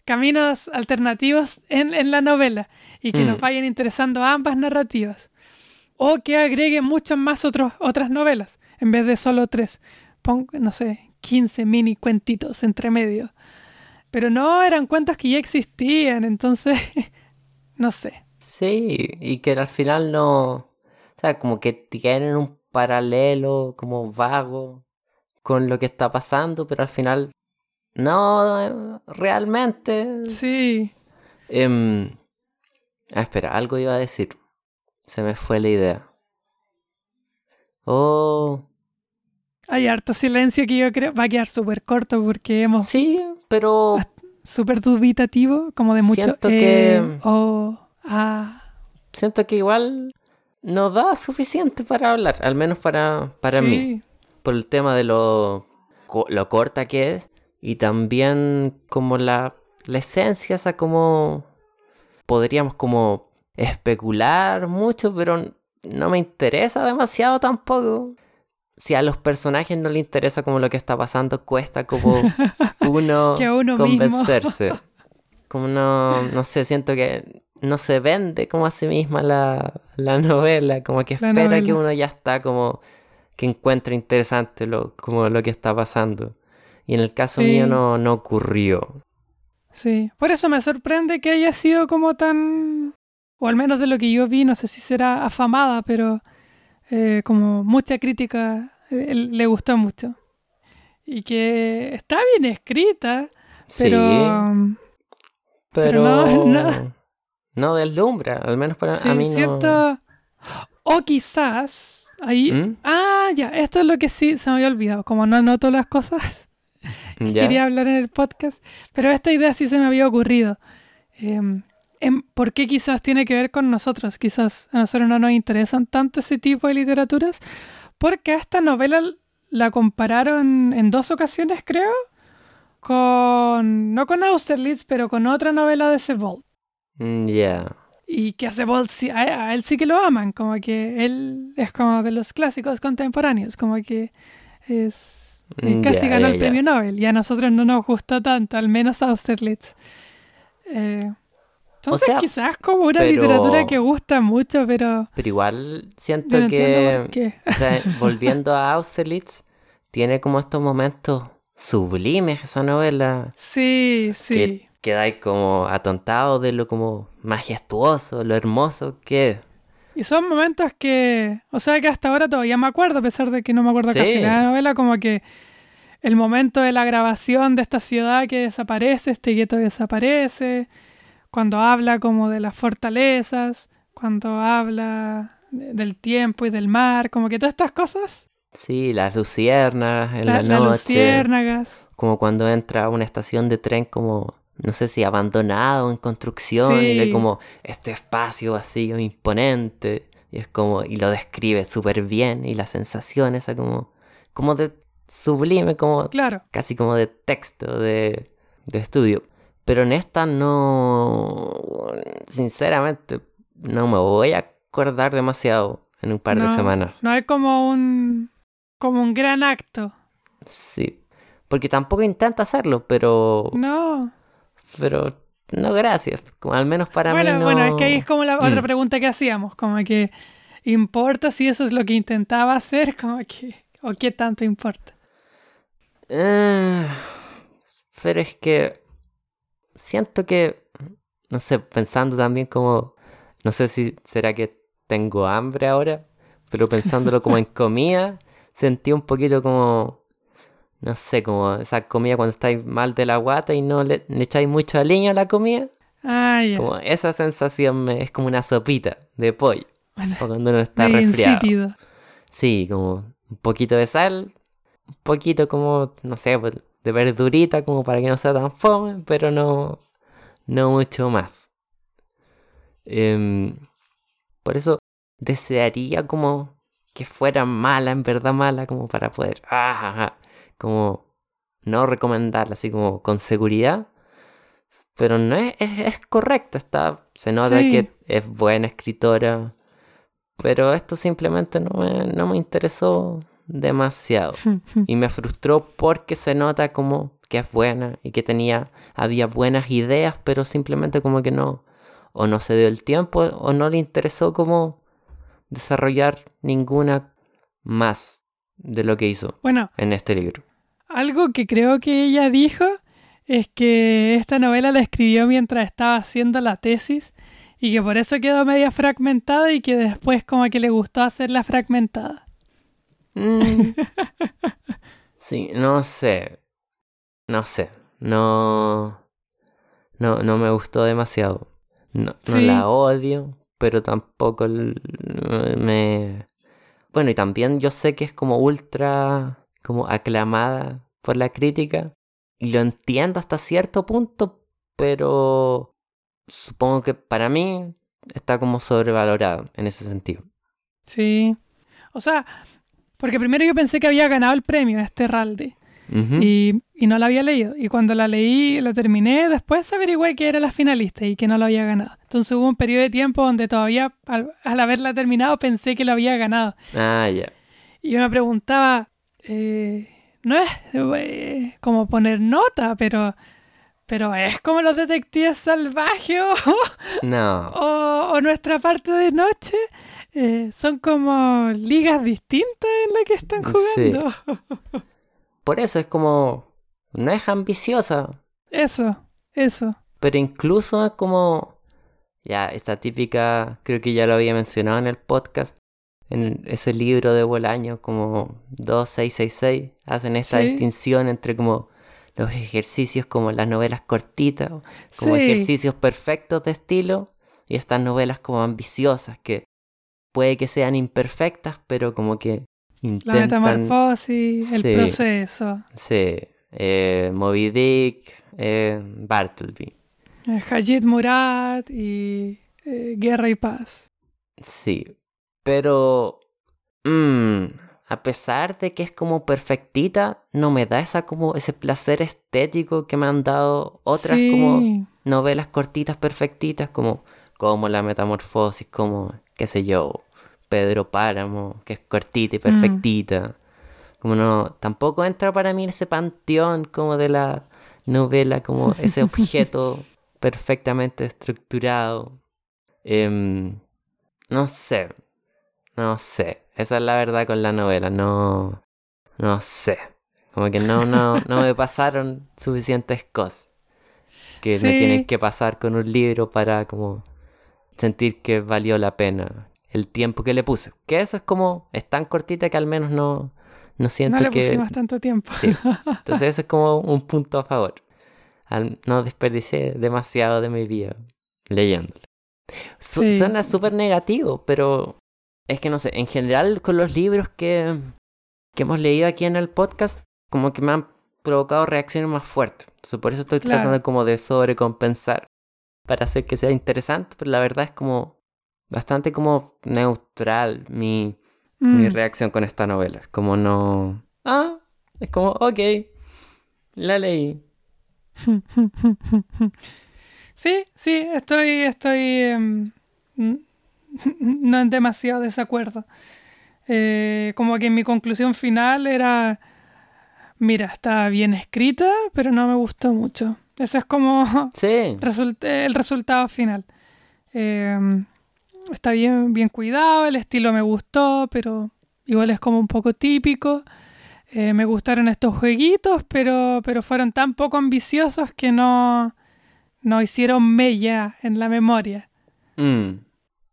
caminos alternativos en, en la novela y que Mm. nos vayan interesando ambas narrativas. O que agreguen muchas más otros, otras novelas, en vez de solo tres. Pon, no sé, 15 mini cuentitos entre medio. Pero no, eran cuentos que ya existían, entonces, no sé. Sí, y que al final no. O sea, como que tienen un paralelo como vago con lo que está pasando, pero al final. No, eh, realmente. Sí, Em, ah, espera, algo iba a decir. Se me fue la idea. Oh, hay harto silencio que yo creo va a quedar súper corto porque hemos sí, pero súper dubitativo, como de mucho. Siento eh, que- oh, ah, siento que igual no da suficiente para hablar, al menos para, para mí. por el tema de lo, lo corta que es y también como la, la esencia, esa como podríamos como especular mucho, pero no me interesa demasiado tampoco. Si a los personajes no le interesa como lo que está pasando, cuesta como uno Que uno mismo. convencerse. Como no, no sé, siento que no se vende como a sí misma la, la novela, como que La espera que uno ya está como que encuentra interesante lo, como lo que está pasando. Y en el caso Sí. mío no, no ocurrió. sí. Por eso me sorprende que haya sido como tan. O al menos de lo que yo vi, no sé si será afamada, pero eh, como mucha crítica eh, le gustó mucho. Y que está bien escrita, pero. sí, pero, pero no- no, no. deslumbra, al menos para sí, a mí no. siento. O quizás. Ahí. ¿Mm? Ah, ya, esto es lo que sí se me había olvidado. Como no anoto las cosas, ¿Ya? quería hablar en el podcast, pero esta idea sí se me había ocurrido. Em, em, ¿Por qué quizás tiene que ver con nosotros? Quizás a nosotros no nos interesan tanto ese tipo de literaturas, porque a esta novela la compararon en dos ocasiones, creo, con, no con Austerlitz, pero con otra novela de Sebold. Mm, Ya. Y que a Sebold sí, a, a él sí que lo aman, como que él es como de los clásicos contemporáneos, como que es eh, Mm, casi ganó el premio Nobel y a nosotros no nos gusta tanto, al menos Austerlitz. Eh, entonces sea, quizás como una pero- literatura que gusta mucho, pero Pero igual siento no que, o sea, volviendo a Austerlitz, tiene como estos momentos sublimes esa novela. Sí, sí. Que quedáis como atontado de lo como majestuoso, lo hermoso que es. Y son momentos que, o sea que hasta ahora todavía me acuerdo, a pesar de que no me acuerdo Sí. casi de la novela, como que el momento de la grabación de esta ciudad que desaparece, este gueto desaparece, cuando habla como de las fortalezas, cuando habla de- del tiempo y del mar, como que todas estas cosas, Sí, las luciernas en la, la- las noche. luciérnagas, Como cuando entra a una estación de tren como, no sé si abandonado, en construcción, y ve como este espacio vacío, imponente. Y es como, y lo describe súper bien, y la sensación esa como, como de sublime, como claro, casi como de texto, de, de estudio. Pero en esta no, sinceramente, no me voy a acordar demasiado en un par de semanas. no es como un, como un gran acto, Sí, porque tampoco intenta hacerlo, pero, no, pero no gracias, como al menos para bueno, mí no... Bueno, es que ahí es como la otra Mm. pregunta que hacíamos, como que ¿importa si eso es lo que intentaba hacer? Como que, ¿o qué tanto importa? Eh, pero es que siento que, no sé, pensando también como, no sé si será que tengo hambre ahora, pero pensándolo como en comida, sentí un poquito como, no sé, como esa comida cuando estáis mal de la guata y no le, le echáis mucho aliño a la comida. Ah. Como esa sensación me, es como una sopita de pollo. Bueno, O cuando uno está resfriado. insípido. Sí, como un poquito de sal, un poquito como, no sé, pues, de verdurita como para que no sea tan fome, pero no, no mucho más. Em, por eso desearía como que fuera mala, en verdad mala, como para poder, ah, como no recomendarla así como con seguridad. Pero no es, es, es correcta, está, se nota Sí. que es buena escritora, pero esto simplemente no me, no me interesó demasiado. Y me frustró porque se nota como que es buena y que tenía, había buenas ideas, pero simplemente como que no, o no se dio el tiempo, o no le interesó como desarrollar ninguna más de lo que hizo Bueno, en este libro. Algo que creo que ella dijo es que esta novela la escribió mientras estaba haciendo la tesis y que por eso quedó media fragmentada y que después como que le gustó hacerla fragmentada. Mm. Sí, no sé. No sé. No. No, no me gustó demasiado. No, no la odio, pero tampoco me. Bueno, y también yo sé que es como ultra. Como aclamada por la crítica. Y lo entiendo hasta cierto punto, pero. supongo que para mí está como sobrevalorado en ese sentido. Sí. O sea, porque primero yo pensé que había ganado el premio este Ralde y, y no la había leído. Y cuando la leí, la terminé, después averigüé que era la finalista y que no lo había ganado. Entonces hubo un periodo de tiempo donde todavía al, al haberla terminado pensé que lo había ganado. Ah, ya. Y yo me preguntaba, eh, no es eh, como poner nota, pero, pero es como los detectives salvajes o, No. o- o nuestra parte de noche. eh, son como ligas distintas en las que están Sí. jugando. Por eso es como. No es ambiciosa, Eso, eso. pero incluso es como. Ya, esta típica. Creo que ya lo había mencionado en el podcast. En ese libro de Bolaño, como 2666, hacen esta Sí. distinción entre como los ejercicios, como las novelas cortitas, como Sí. ejercicios perfectos de estilo, y estas novelas como ambiciosas, que puede que sean imperfectas, pero como que La metamorfosis, el Sí. proceso. Sí, eh, Moby Dick, eh, Bartleby. Eh, Hajit Murad y eh, Guerra y Paz. Sí, pero mm, a pesar de que es como perfectita, no me da esa como ese placer estético que me han dado otras Sí. como novelas cortitas perfectitas como como La Metamorfosis, como qué sé yo, Pedro Páramo, que es cortita y Mm. perfectita. Como no, tampoco entra para mí en ese panteón como de la novela, como ese objeto perfectamente estructurado. Em, no sé, no sé. Esa es la verdad con la novela, no, no sé. Como que no, no, no me pasaron suficientes cosas que me tienen que pasar con un libro para como sentir que valió la pena el tiempo que le puse. Que eso es como, es tan cortita que al menos no, no siento No le que... pusimos tanto tiempo. Sí. Entonces eso es como un punto a favor. Al- no desperdicié demasiado de mi vida leyéndolo. Su- Sí. Suena súper negativo, pero es que no sé, en general con los libros que, que hemos leído aquí en el podcast, como que me han provocado reacciones más fuertes. Entonces por eso estoy Claro. tratando como de sobrecompensar para hacer que sea interesante, pero la verdad es como bastante como neutral mi, mi Mm. reacción con esta novela. Es como no... Ah, es como, ok, la leí. Sí, sí, estoy, estoy em, no en demasiado desacuerdo. Eh, como que mi conclusión final era, mira, está bien escrita, pero no me gustó mucho. Ese es como Sí. result- el resultado final. Eh, está bien, bien cuidado, el estilo me gustó, pero igual es como un poco típico. Eh, me gustaron estos jueguitos, pero, pero fueron tan poco ambiciosos que no, no hicieron mella en la memoria. Mm.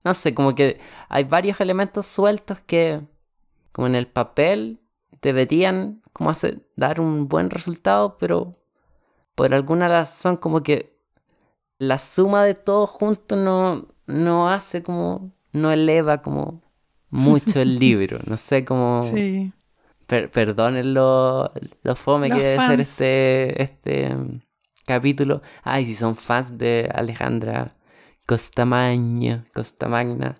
No sé, como que hay varios elementos sueltos que, como en el papel, deberían como hacer, dar un buen resultado, pero por alguna razón como que la suma de todo junto no, no hace como, no eleva como mucho el libro. No sé cómo... Sí. Per- perdonen lo, lo fome Los que debe ser este, este mm, capítulo. Ay, si son fans de Alejandra Costamagna, Costamagna,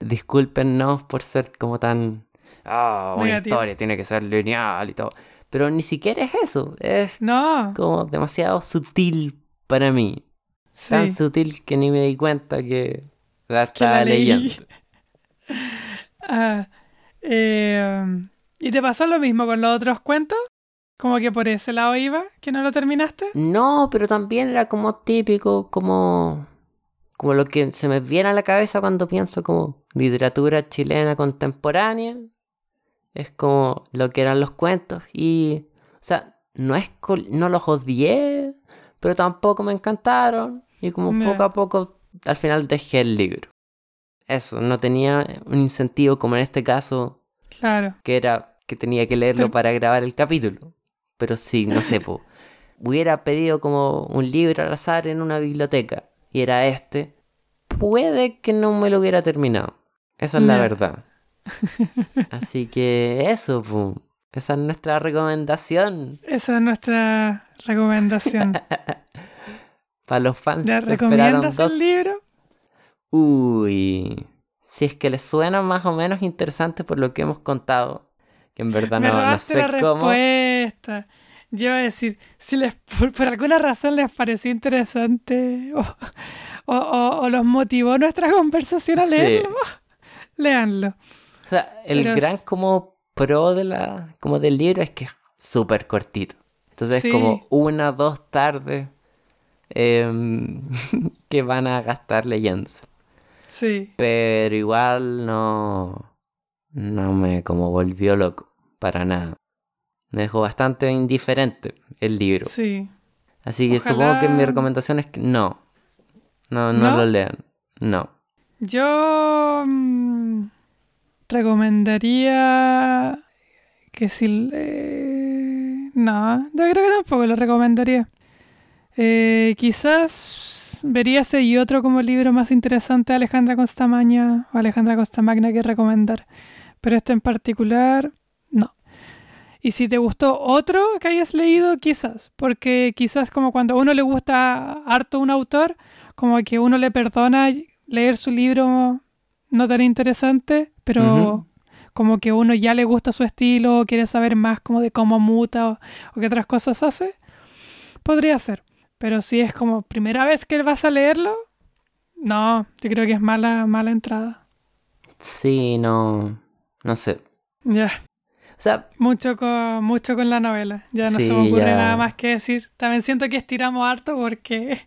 discúlpenos por ser como tan... Ah, una Negativos. historia tiene que ser lineal y todo. Pero ni siquiera es eso. Es No, como demasiado sutil para mí. Tan sutil que ni me di cuenta que la la estaba leí. leyendo. Ah, eh, ¿Y te pasó lo mismo con los otros cuentos? Como que por ese lado iba, que no lo terminaste. No, pero también era como típico, como, como lo que se me viene a la cabeza cuando pienso como literatura chilena contemporánea. Es como lo que eran los cuentos y, o sea, no es no los odié, pero tampoco me encantaron y como poco a poco al final dejé el libro. Eso, no tenía un incentivo como en este caso Claro. que era que tenía que leerlo Pero- para grabar el capítulo. Pero sí, no sé, po. Hubiera pedido como un libro al azar en una biblioteca y era este. Puede que no me lo hubiera terminado. Esa es la verdad. Así que eso, po. Esa es nuestra recomendación Esa es nuestra recomendación. para los fans ¿Ya que esperaron recomiendas dos. el libro? Uy, si es que les suena más o menos interesante por lo que hemos contado, que en verdad Me no, no sé la cómo. respuesta. Yo iba a decir, si les por, por alguna razón les pareció interesante o, o- o- o los motivó nuestra conversación a Sí. leerlo, léanlo. O sea, el Pero gran como pro de la, como del libro es que es súper cortito. Entonces Sí. es como una, dos tardes em, que van a gastar leyéndose. Sí, Pero igual no, no me como volvió loco, para nada. Me dejó bastante indiferente el libro. sí. Así que supongo que mi recomendación es que no. No, no, ¿No? lo lean. No. Yo mm, recomendaría que si... eh, no, yo creo que tampoco lo recomendaría. Eh, quizás vería ese y otro como libro más interesante de Alejandra Costamaña o Alejandra Costamagna que recomendar. Pero este en particular. Y si te gustó otro que hayas leído, quizás. Porque quizás como cuando a uno le gusta harto un autor, como que uno le perdona leer su libro no tan interesante, pero como que uno ya le gusta su estilo, quiere saber más como de cómo muta o, o qué otras cosas hace, podría ser. Pero si es como primera vez que vas a leerlo, no, yo creo que es mala, mala entrada. Sí, no. No sé. Ya, sea, mucho con, mucho con la novela. Ya no se me ocurre ya. nada más que decir. También siento que estiramos harto porque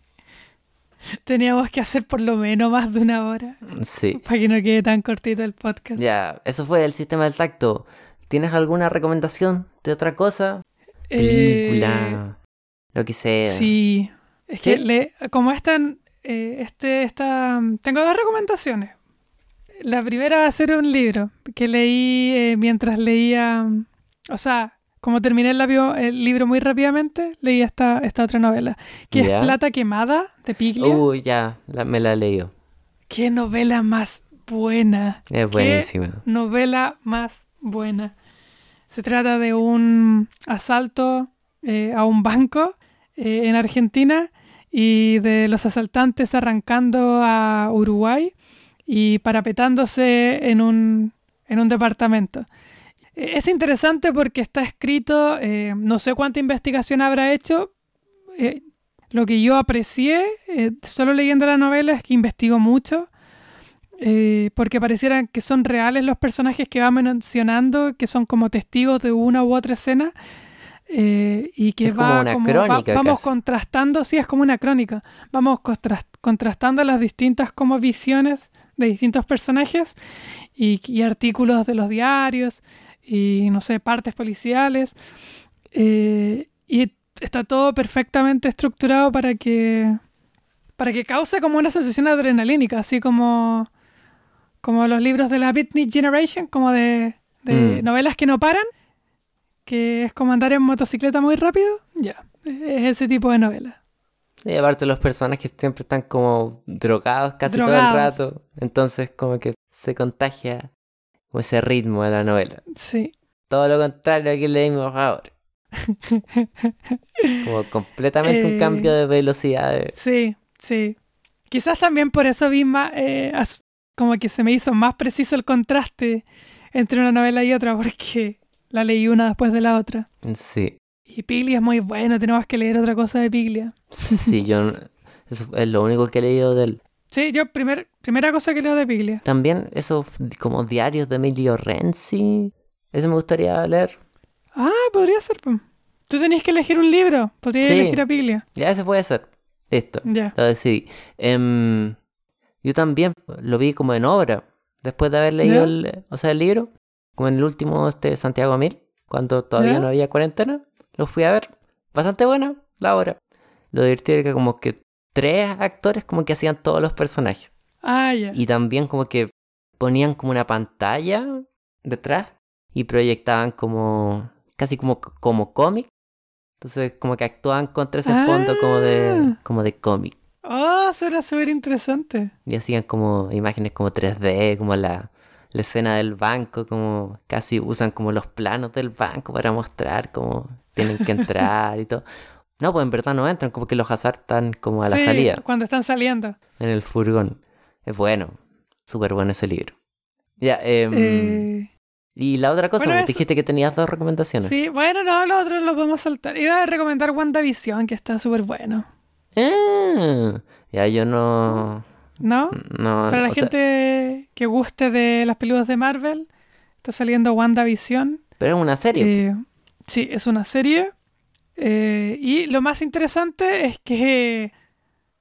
teníamos que hacer por lo menos más de una hora sí. para que no quede tan cortito el podcast. Ya, eso fue el sistema del tacto. ¿Tienes alguna recomendación de otra cosa? Eh, Película, lo que sea. Sí, es que como están, eh, este, esta, tengo dos recomendaciones. La primera va a ser un libro que leí eh, mientras leía, o sea, como terminé el, labio- el libro muy rápidamente, leí esta, esta otra novela, que es Plata Quemada, de Piglia. Uy, ya, la- me la leí. Qué novela más buena. Es buenísima. novela más buena. Se trata de un asalto eh, a un banco eh, en Argentina y de los asaltantes arrancando a Uruguay y parapetándose en un, en un departamento. Es interesante porque está escrito, eh, no sé cuánta investigación habrá hecho. eh, lo que yo aprecié, eh, solo leyendo la novela, es que investigó mucho eh, porque parecieran que son reales los personajes que va mencionando, que son como testigos de una u otra escena. eh, y que Es como va una como- va- crónica vamos casi. contrastando, sí, es como una crónica. Vamos contras- contrastando las distintas como visiones de distintos personajes y, y artículos de los diarios y no sé, partes policiales. eh, y está todo perfectamente estructurado para que para que cause como una sensación adrenalínica, así como como los libros de la Beatnik Generation, como de, de Mm. novelas que no paran, que es como andar en motocicleta muy rápido. Ya, es ese tipo de novela. Y aparte los personajes siempre están como drogados casi todo el rato. Entonces como que se contagia como ese ritmo de la novela. Sí. Todo lo contrario a que leímos ahora. Como completamente un Eh, cambio de velocidad. de- Sí, sí. Quizás también por eso vi más, eh, como que se me hizo más preciso el contraste entre una novela y otra, porque la leí una después de la otra. Sí. Y Piglia es muy bueno, tenemos que leer otra cosa de Piglia. Sí, yo... Eso es lo único que he leído de él. Sí, yo primer, primera cosa que leo de Piglia. También esos como diarios de Emilio Renzi. Eso me gustaría leer. Ah, podría ser. Tú tenías que elegir un libro, podrías Sí. elegir a Piglia. Ya, ese puede ser. Listo. Ya. Lo decidí. Em, yo también lo vi como en obra. Después de haber leído el, o sea, el libro. Como en el último este Santiago Mil. Cuando todavía ¿Ya? no había cuarentena. Lo fui a ver. Bastante buena la obra. Lo divertido era que como que tres actores como que hacían todos los personajes. Ah, ya. Y también como que ponían como una pantalla detrás y proyectaban como casi como, como cómic. Entonces como que actuaban contra ese fondo como de, Ah. como de cómic. Oh, suena súper interesante. Y hacían como imágenes como 3D, como la, la escena del banco, como casi usan como los planos del banco para mostrar cómo tienen que entrar y todo. No, pues en verdad no entran, como que los hazard están como a la Sí, salida, Cuando están saliendo. en el furgón. Es bueno, súper bueno ese libro. Ya, em, Eh, y la otra cosa, bueno, pues, dijiste que tenías dos recomendaciones. sí, bueno, no, lo otro lo podemos saltar. Iba a recomendar WandaVision, que está súper bueno. Ah, ya yo no... ¿No? no Para la sea, gente que guste de las películas de Marvel, está saliendo WandaVision. pero es una serie. Eh, sí, es una serie. Eh, y lo más interesante es que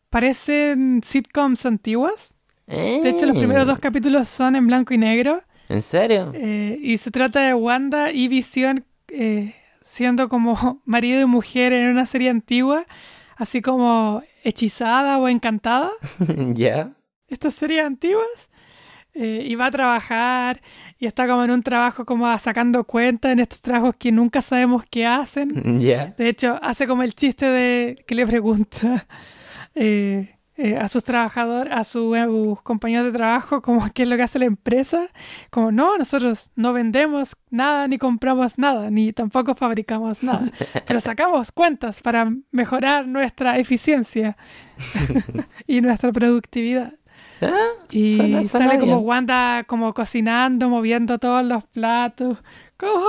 parecen sitcoms antiguas. De hecho, los primeros dos capítulos son en blanco y negro. ¿En serio? eh, y se trata de Wanda y Visión eh, siendo como marido y mujer en una serie antigua, así como hechizada o encantada. ¿Ya? estas series antiguas eh, y va a trabajar y está como en un trabajo como sacando cuenta en estos trabajos que nunca sabemos qué hacen. ¿Ya? De hecho, hace como el chiste de que le pregunta eh, eh, a sus trabajadores, a sus compañeros de trabajo, como qué es lo que hace la empresa. Como, no, nosotros no vendemos nada, ni compramos nada, ni tampoco fabricamos nada, pero sacamos cuentas para mejorar nuestra eficiencia y nuestra productividad. Ah, Y Suena- suena sale como. Wanda como cocinando, moviendo todos los platos, como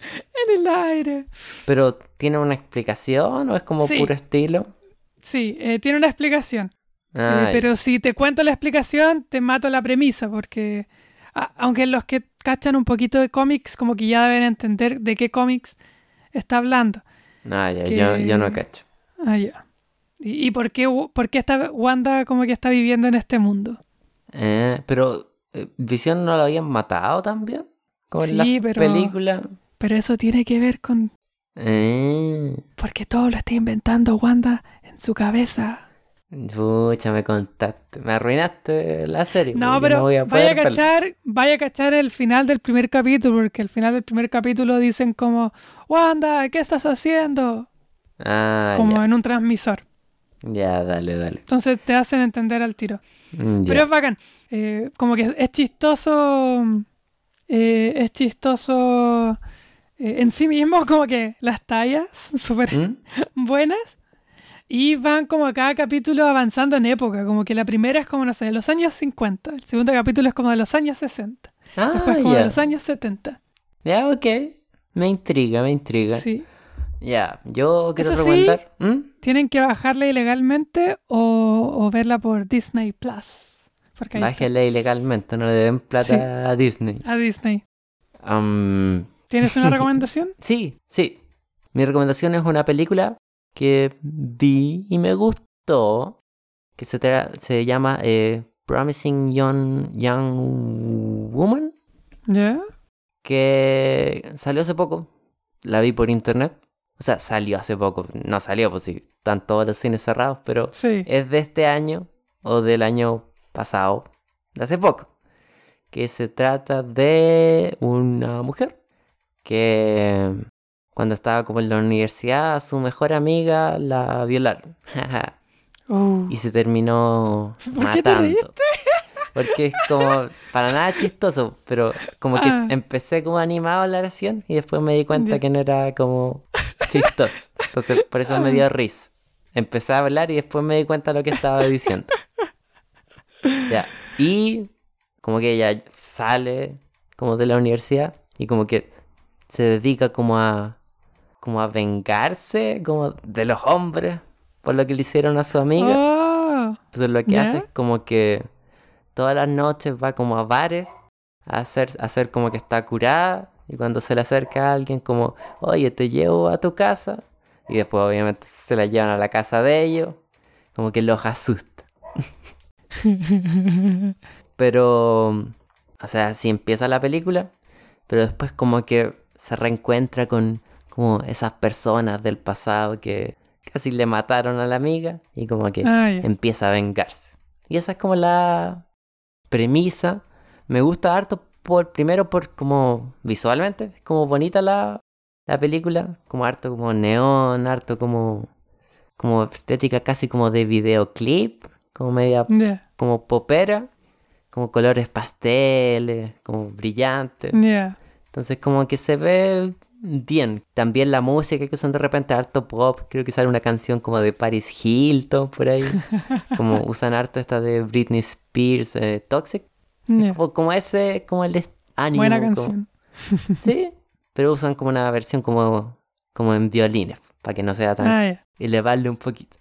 en el aire. ¿Pero tiene una explicación o es como Sí. puro estilo? Sí, eh, tiene una explicación. Eh, Ah, pero si te cuento la explicación, te mato la premisa, porque a- aunque los que cachan un poquito de cómics, como que ya deben entender de qué cómics está hablando. ah, ya, que- yo, yo no cacho. Ah, ya. ¿Y, y por, qué, por qué está Wanda como que está viviendo en este mundo? Eh, pero, eh, ¿Visión no lo habían matado también? Como en Sí, la pero- película. Pero eso tiene que ver con... Eh, Porque todo lo está inventando Wanda en su cabeza. pucha, me contaste. Me arruinaste la serie. No, pero voy a vaya a cachar, vaya a cachar el final del primer capítulo, porque al final del primer capítulo dicen como, Wanda, ¿qué estás haciendo? Ah, Como ya. en un transmisor. Ya, dale, dale. Entonces te hacen entender al tiro. Mm, ya. Pero es bacán. Eh, como que es chistoso. eh, es chistoso eh, en sí mismo, como que las tallas son súper ¿Mm? buenas. Y van como cada capítulo avanzando en época. Como que la primera es como, no sé, de los años 50. El segundo capítulo es como de los años 60. Ah, Después como de los años 70. Ya, ok. Me intriga, me intriga. Sí. Ya, yo quiero Eso sí, recomendar. ¿Mm? Tienen que bajarla ilegalmente o, o verla por Disney Plus. Bájele ilegalmente, no le den plata Sí. a Disney. A Disney. ¿Tienes una recomendación? sí, sí. Mi recomendación es una película que vi y me gustó, que se, tra- se llama eh, Promising Young, Young Woman, ¿Ya? que salió hace poco. La vi por internet. O sea, salió hace poco. No salió, pues sí, están todos los cines cerrados, pero Sí. es de este año o del año pasado, de hace poco, que se trata de una mujer que cuando estaba como en la universidad, a su mejor amiga la violaron Uh. y se terminó ¿Por qué te matando. Porque es como para nada chistoso, pero como que Ah. empecé como animado a la oración y después me di cuenta que no era como chistoso. Entonces por eso me dio risa. Empecé a hablar y después me di cuenta de lo que estaba diciendo. Ya. Y como que ella sale como de la universidad y como que se dedica como a como a vengarse como de los hombres por lo que le hicieron a su amiga. Oh. Entonces lo que hace es como que todas las noches va como a bares a hacer, a hacer como que está curada y cuando se le acerca a alguien como, oye, te llevo a tu casa y después obviamente se la llevan a la casa de ellos, como que los asusta. Pero, o sea, sí empieza la película, pero después como que se reencuentra con como esas personas del pasado que casi le mataron a la amiga y como que Ah, empieza a vengarse. Y esa es como la premisa. Me gusta harto por primero por como visualmente, es como bonita la, la película, como harto como neón, harto como como estética casi como de videoclip, como media como popera, como colores pasteles, como brillantes. Ya. Entonces como que se ve bien. También la música que usan de repente harto pop. Creo que sale una canción como de Paris Hilton por ahí. Como usan harto esta de Britney Spears, eh, Toxic. Ya. Como, como ese, como el est- ánimo. Buena como- canción. Sí, pero usan como una versión como, como en violines, para que no sea tan Ah, ya. elevarle un poquito.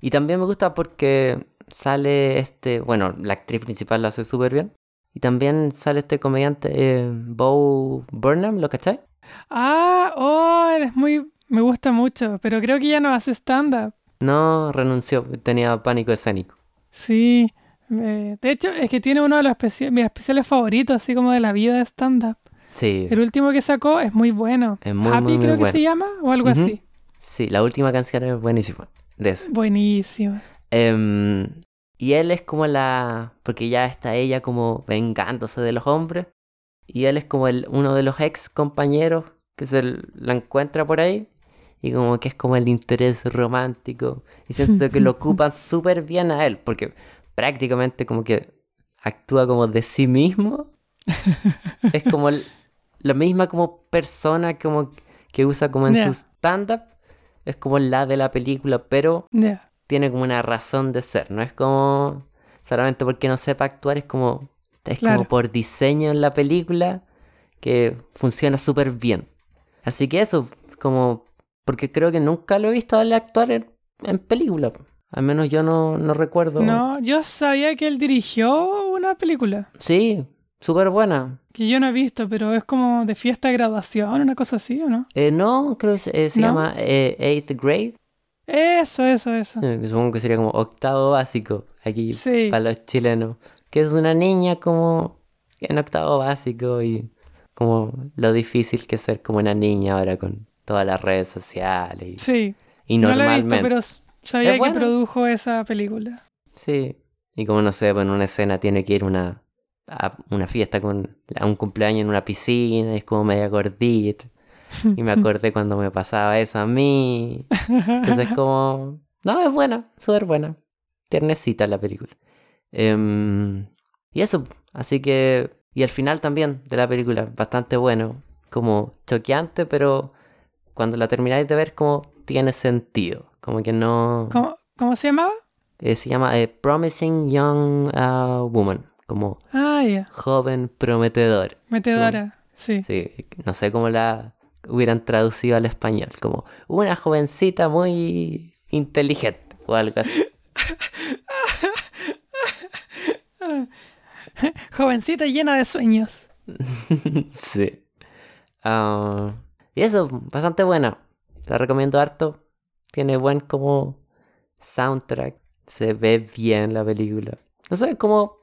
Y también me gusta porque sale este, bueno, la actriz principal lo hace súper bien. Y también sale este comediante eh, Bo Burnham, ¿lo cachai? Ah, oh, él es muy... Me gusta mucho, pero creo que ya no hace stand-up. No, renunció, tenía pánico escénico. Sí. eh, de hecho, es que tiene uno de los especi- mis especiales favoritos, así como de la vida de stand-up. Sí, El último que sacó es muy bueno. Es muy, Happy muy, muy creo que bueno. se llama, o algo así. sí, la última canción es buenísima. De eso. Buenísimo. Em, y él es como la. Porque ya está ella como vengándose de los hombres. Y él es como el, uno de los ex compañeros que se la encuentra por ahí. Y como que es como el interés romántico. Y siento que lo ocupan súper bien a él. Porque prácticamente como que actúa como de sí mismo. es como el- la misma como persona como que usa como en su stand-up. Es como la de la película, pero. Tiene como una razón de ser, no es como solamente porque no sepa actuar, es como es Claro. como por diseño en la película que funciona súper bien. Así que eso, como porque creo que nunca lo he visto a él actuar en, en película. Al menos yo no, no recuerdo. No, yo sabía que él dirigió una película Sí, súper buena. que yo no he visto, pero es como de fiesta de graduación, una cosa así, ¿o no? Eh, no, creo que se, eh, se ¿No? llama eh, Eighth Grade. Eso, eso, eso. eh, supongo que sería como octavo básico aquí Sí. para los chilenos. Que es una niña como en octavo básico y como lo difícil que es ser como una niña ahora con todas las redes sociales. Y, Sí. y No la he normalmente. visto, pero sabía que produjo esa película. Sí. Y como no sé, pues en una escena tiene que ir una, a una fiesta con a un cumpleaños en una piscina y es como media gordita. Y me acordé cuando me pasaba eso a mí. Entonces como... No, es buena, súper buena. Tiernecita la película. Em, y eso, así que... Y el final también de la película, bastante bueno. Como choqueante, pero cuando la termináis de ver como tiene sentido. Como que no... ¿Cómo, cómo se llamaba? Eh, se llama eh, Promising Young uh, Woman. Como Ah, ya. joven prometedor. Metedora. Sí. Sí, no sé cómo la hubieran traducido al español. Como una jovencita muy inteligente o algo así. Jovencita llena de sueños. sí. Ah, y eso, bastante buena. la recomiendo harto. Tiene buen como soundtrack. Se ve bien la película. No sé, como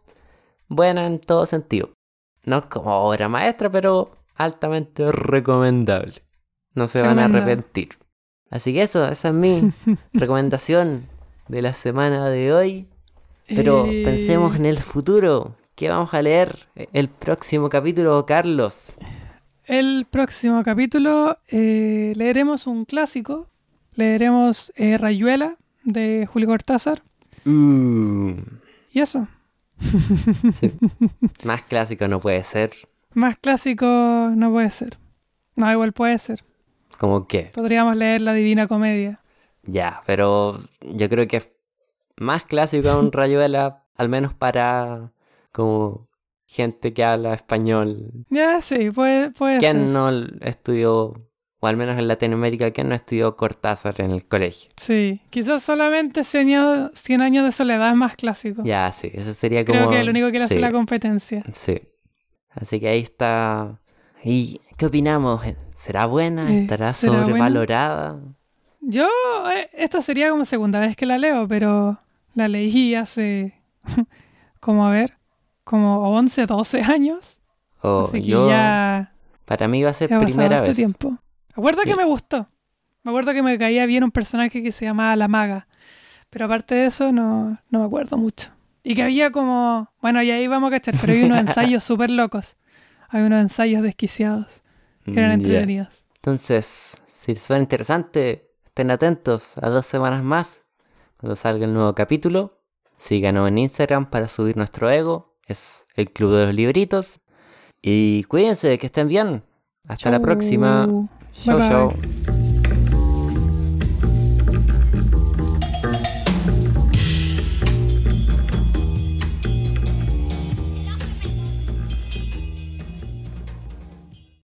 buena en todo sentido. No como obra maestra, pero altamente recomendable. No se van a arrepentir. Así que eso, esa es mi recomendación de la semana de hoy. Pero Eh, pensemos en el futuro. ¿Qué vamos a leer el próximo capítulo, Carlos? El próximo capítulo eh, leeremos un clásico. Leeremos eh, Rayuela de Julio Cortázar. Uh, Y eso. más clásico no puede ser. Más clásico no puede ser. No, igual puede ser. ¿Como qué? Podríamos leer La Divina Comedia. Ya, pero yo creo que es más clásico un Rayuela, al menos para como gente que habla español. Ya, sí, puede, puede ser. ¿Quién no estudió, o al menos en Latinoamérica, quién no estudió Cortázar en el colegio? Sí, quizás solamente 100 años, 100 años de soledad es más clásico. Ya, sí, eso sería como... Creo que el único que le hace sí, la competencia. Sí. Así que ahí está. ¿Y qué opinamos? ¿Será buena? Eh, ¿Estará ¿será buena? sobrevalorada? Yo, eh, esta sería como segunda vez que la leo, pero la leí hace, como a ver, como 11, 12 años. O Así que yo, ya, para mí va a ser primera harto vez. tiempo. Me acuerdo que me gustó. Me acuerdo que me caía bien un personaje que se llamaba La Maga. Pero aparte de eso, no, no me acuerdo mucho. Y que había como. Bueno, y ahí vamos a cachar, pero hay unos ensayos súper locos. Hay unos ensayos desquiciados que eran Mm, entretenidos. Entonces, si les suena interesante, estén atentos a dos semanas más cuando salga el nuevo capítulo. Síganos en Instagram para subir nuestro ego. Es el Club de los Libritos. Y cuídense, que estén bien. Hasta la Chau. próxima. Bye Chau, bye. chau.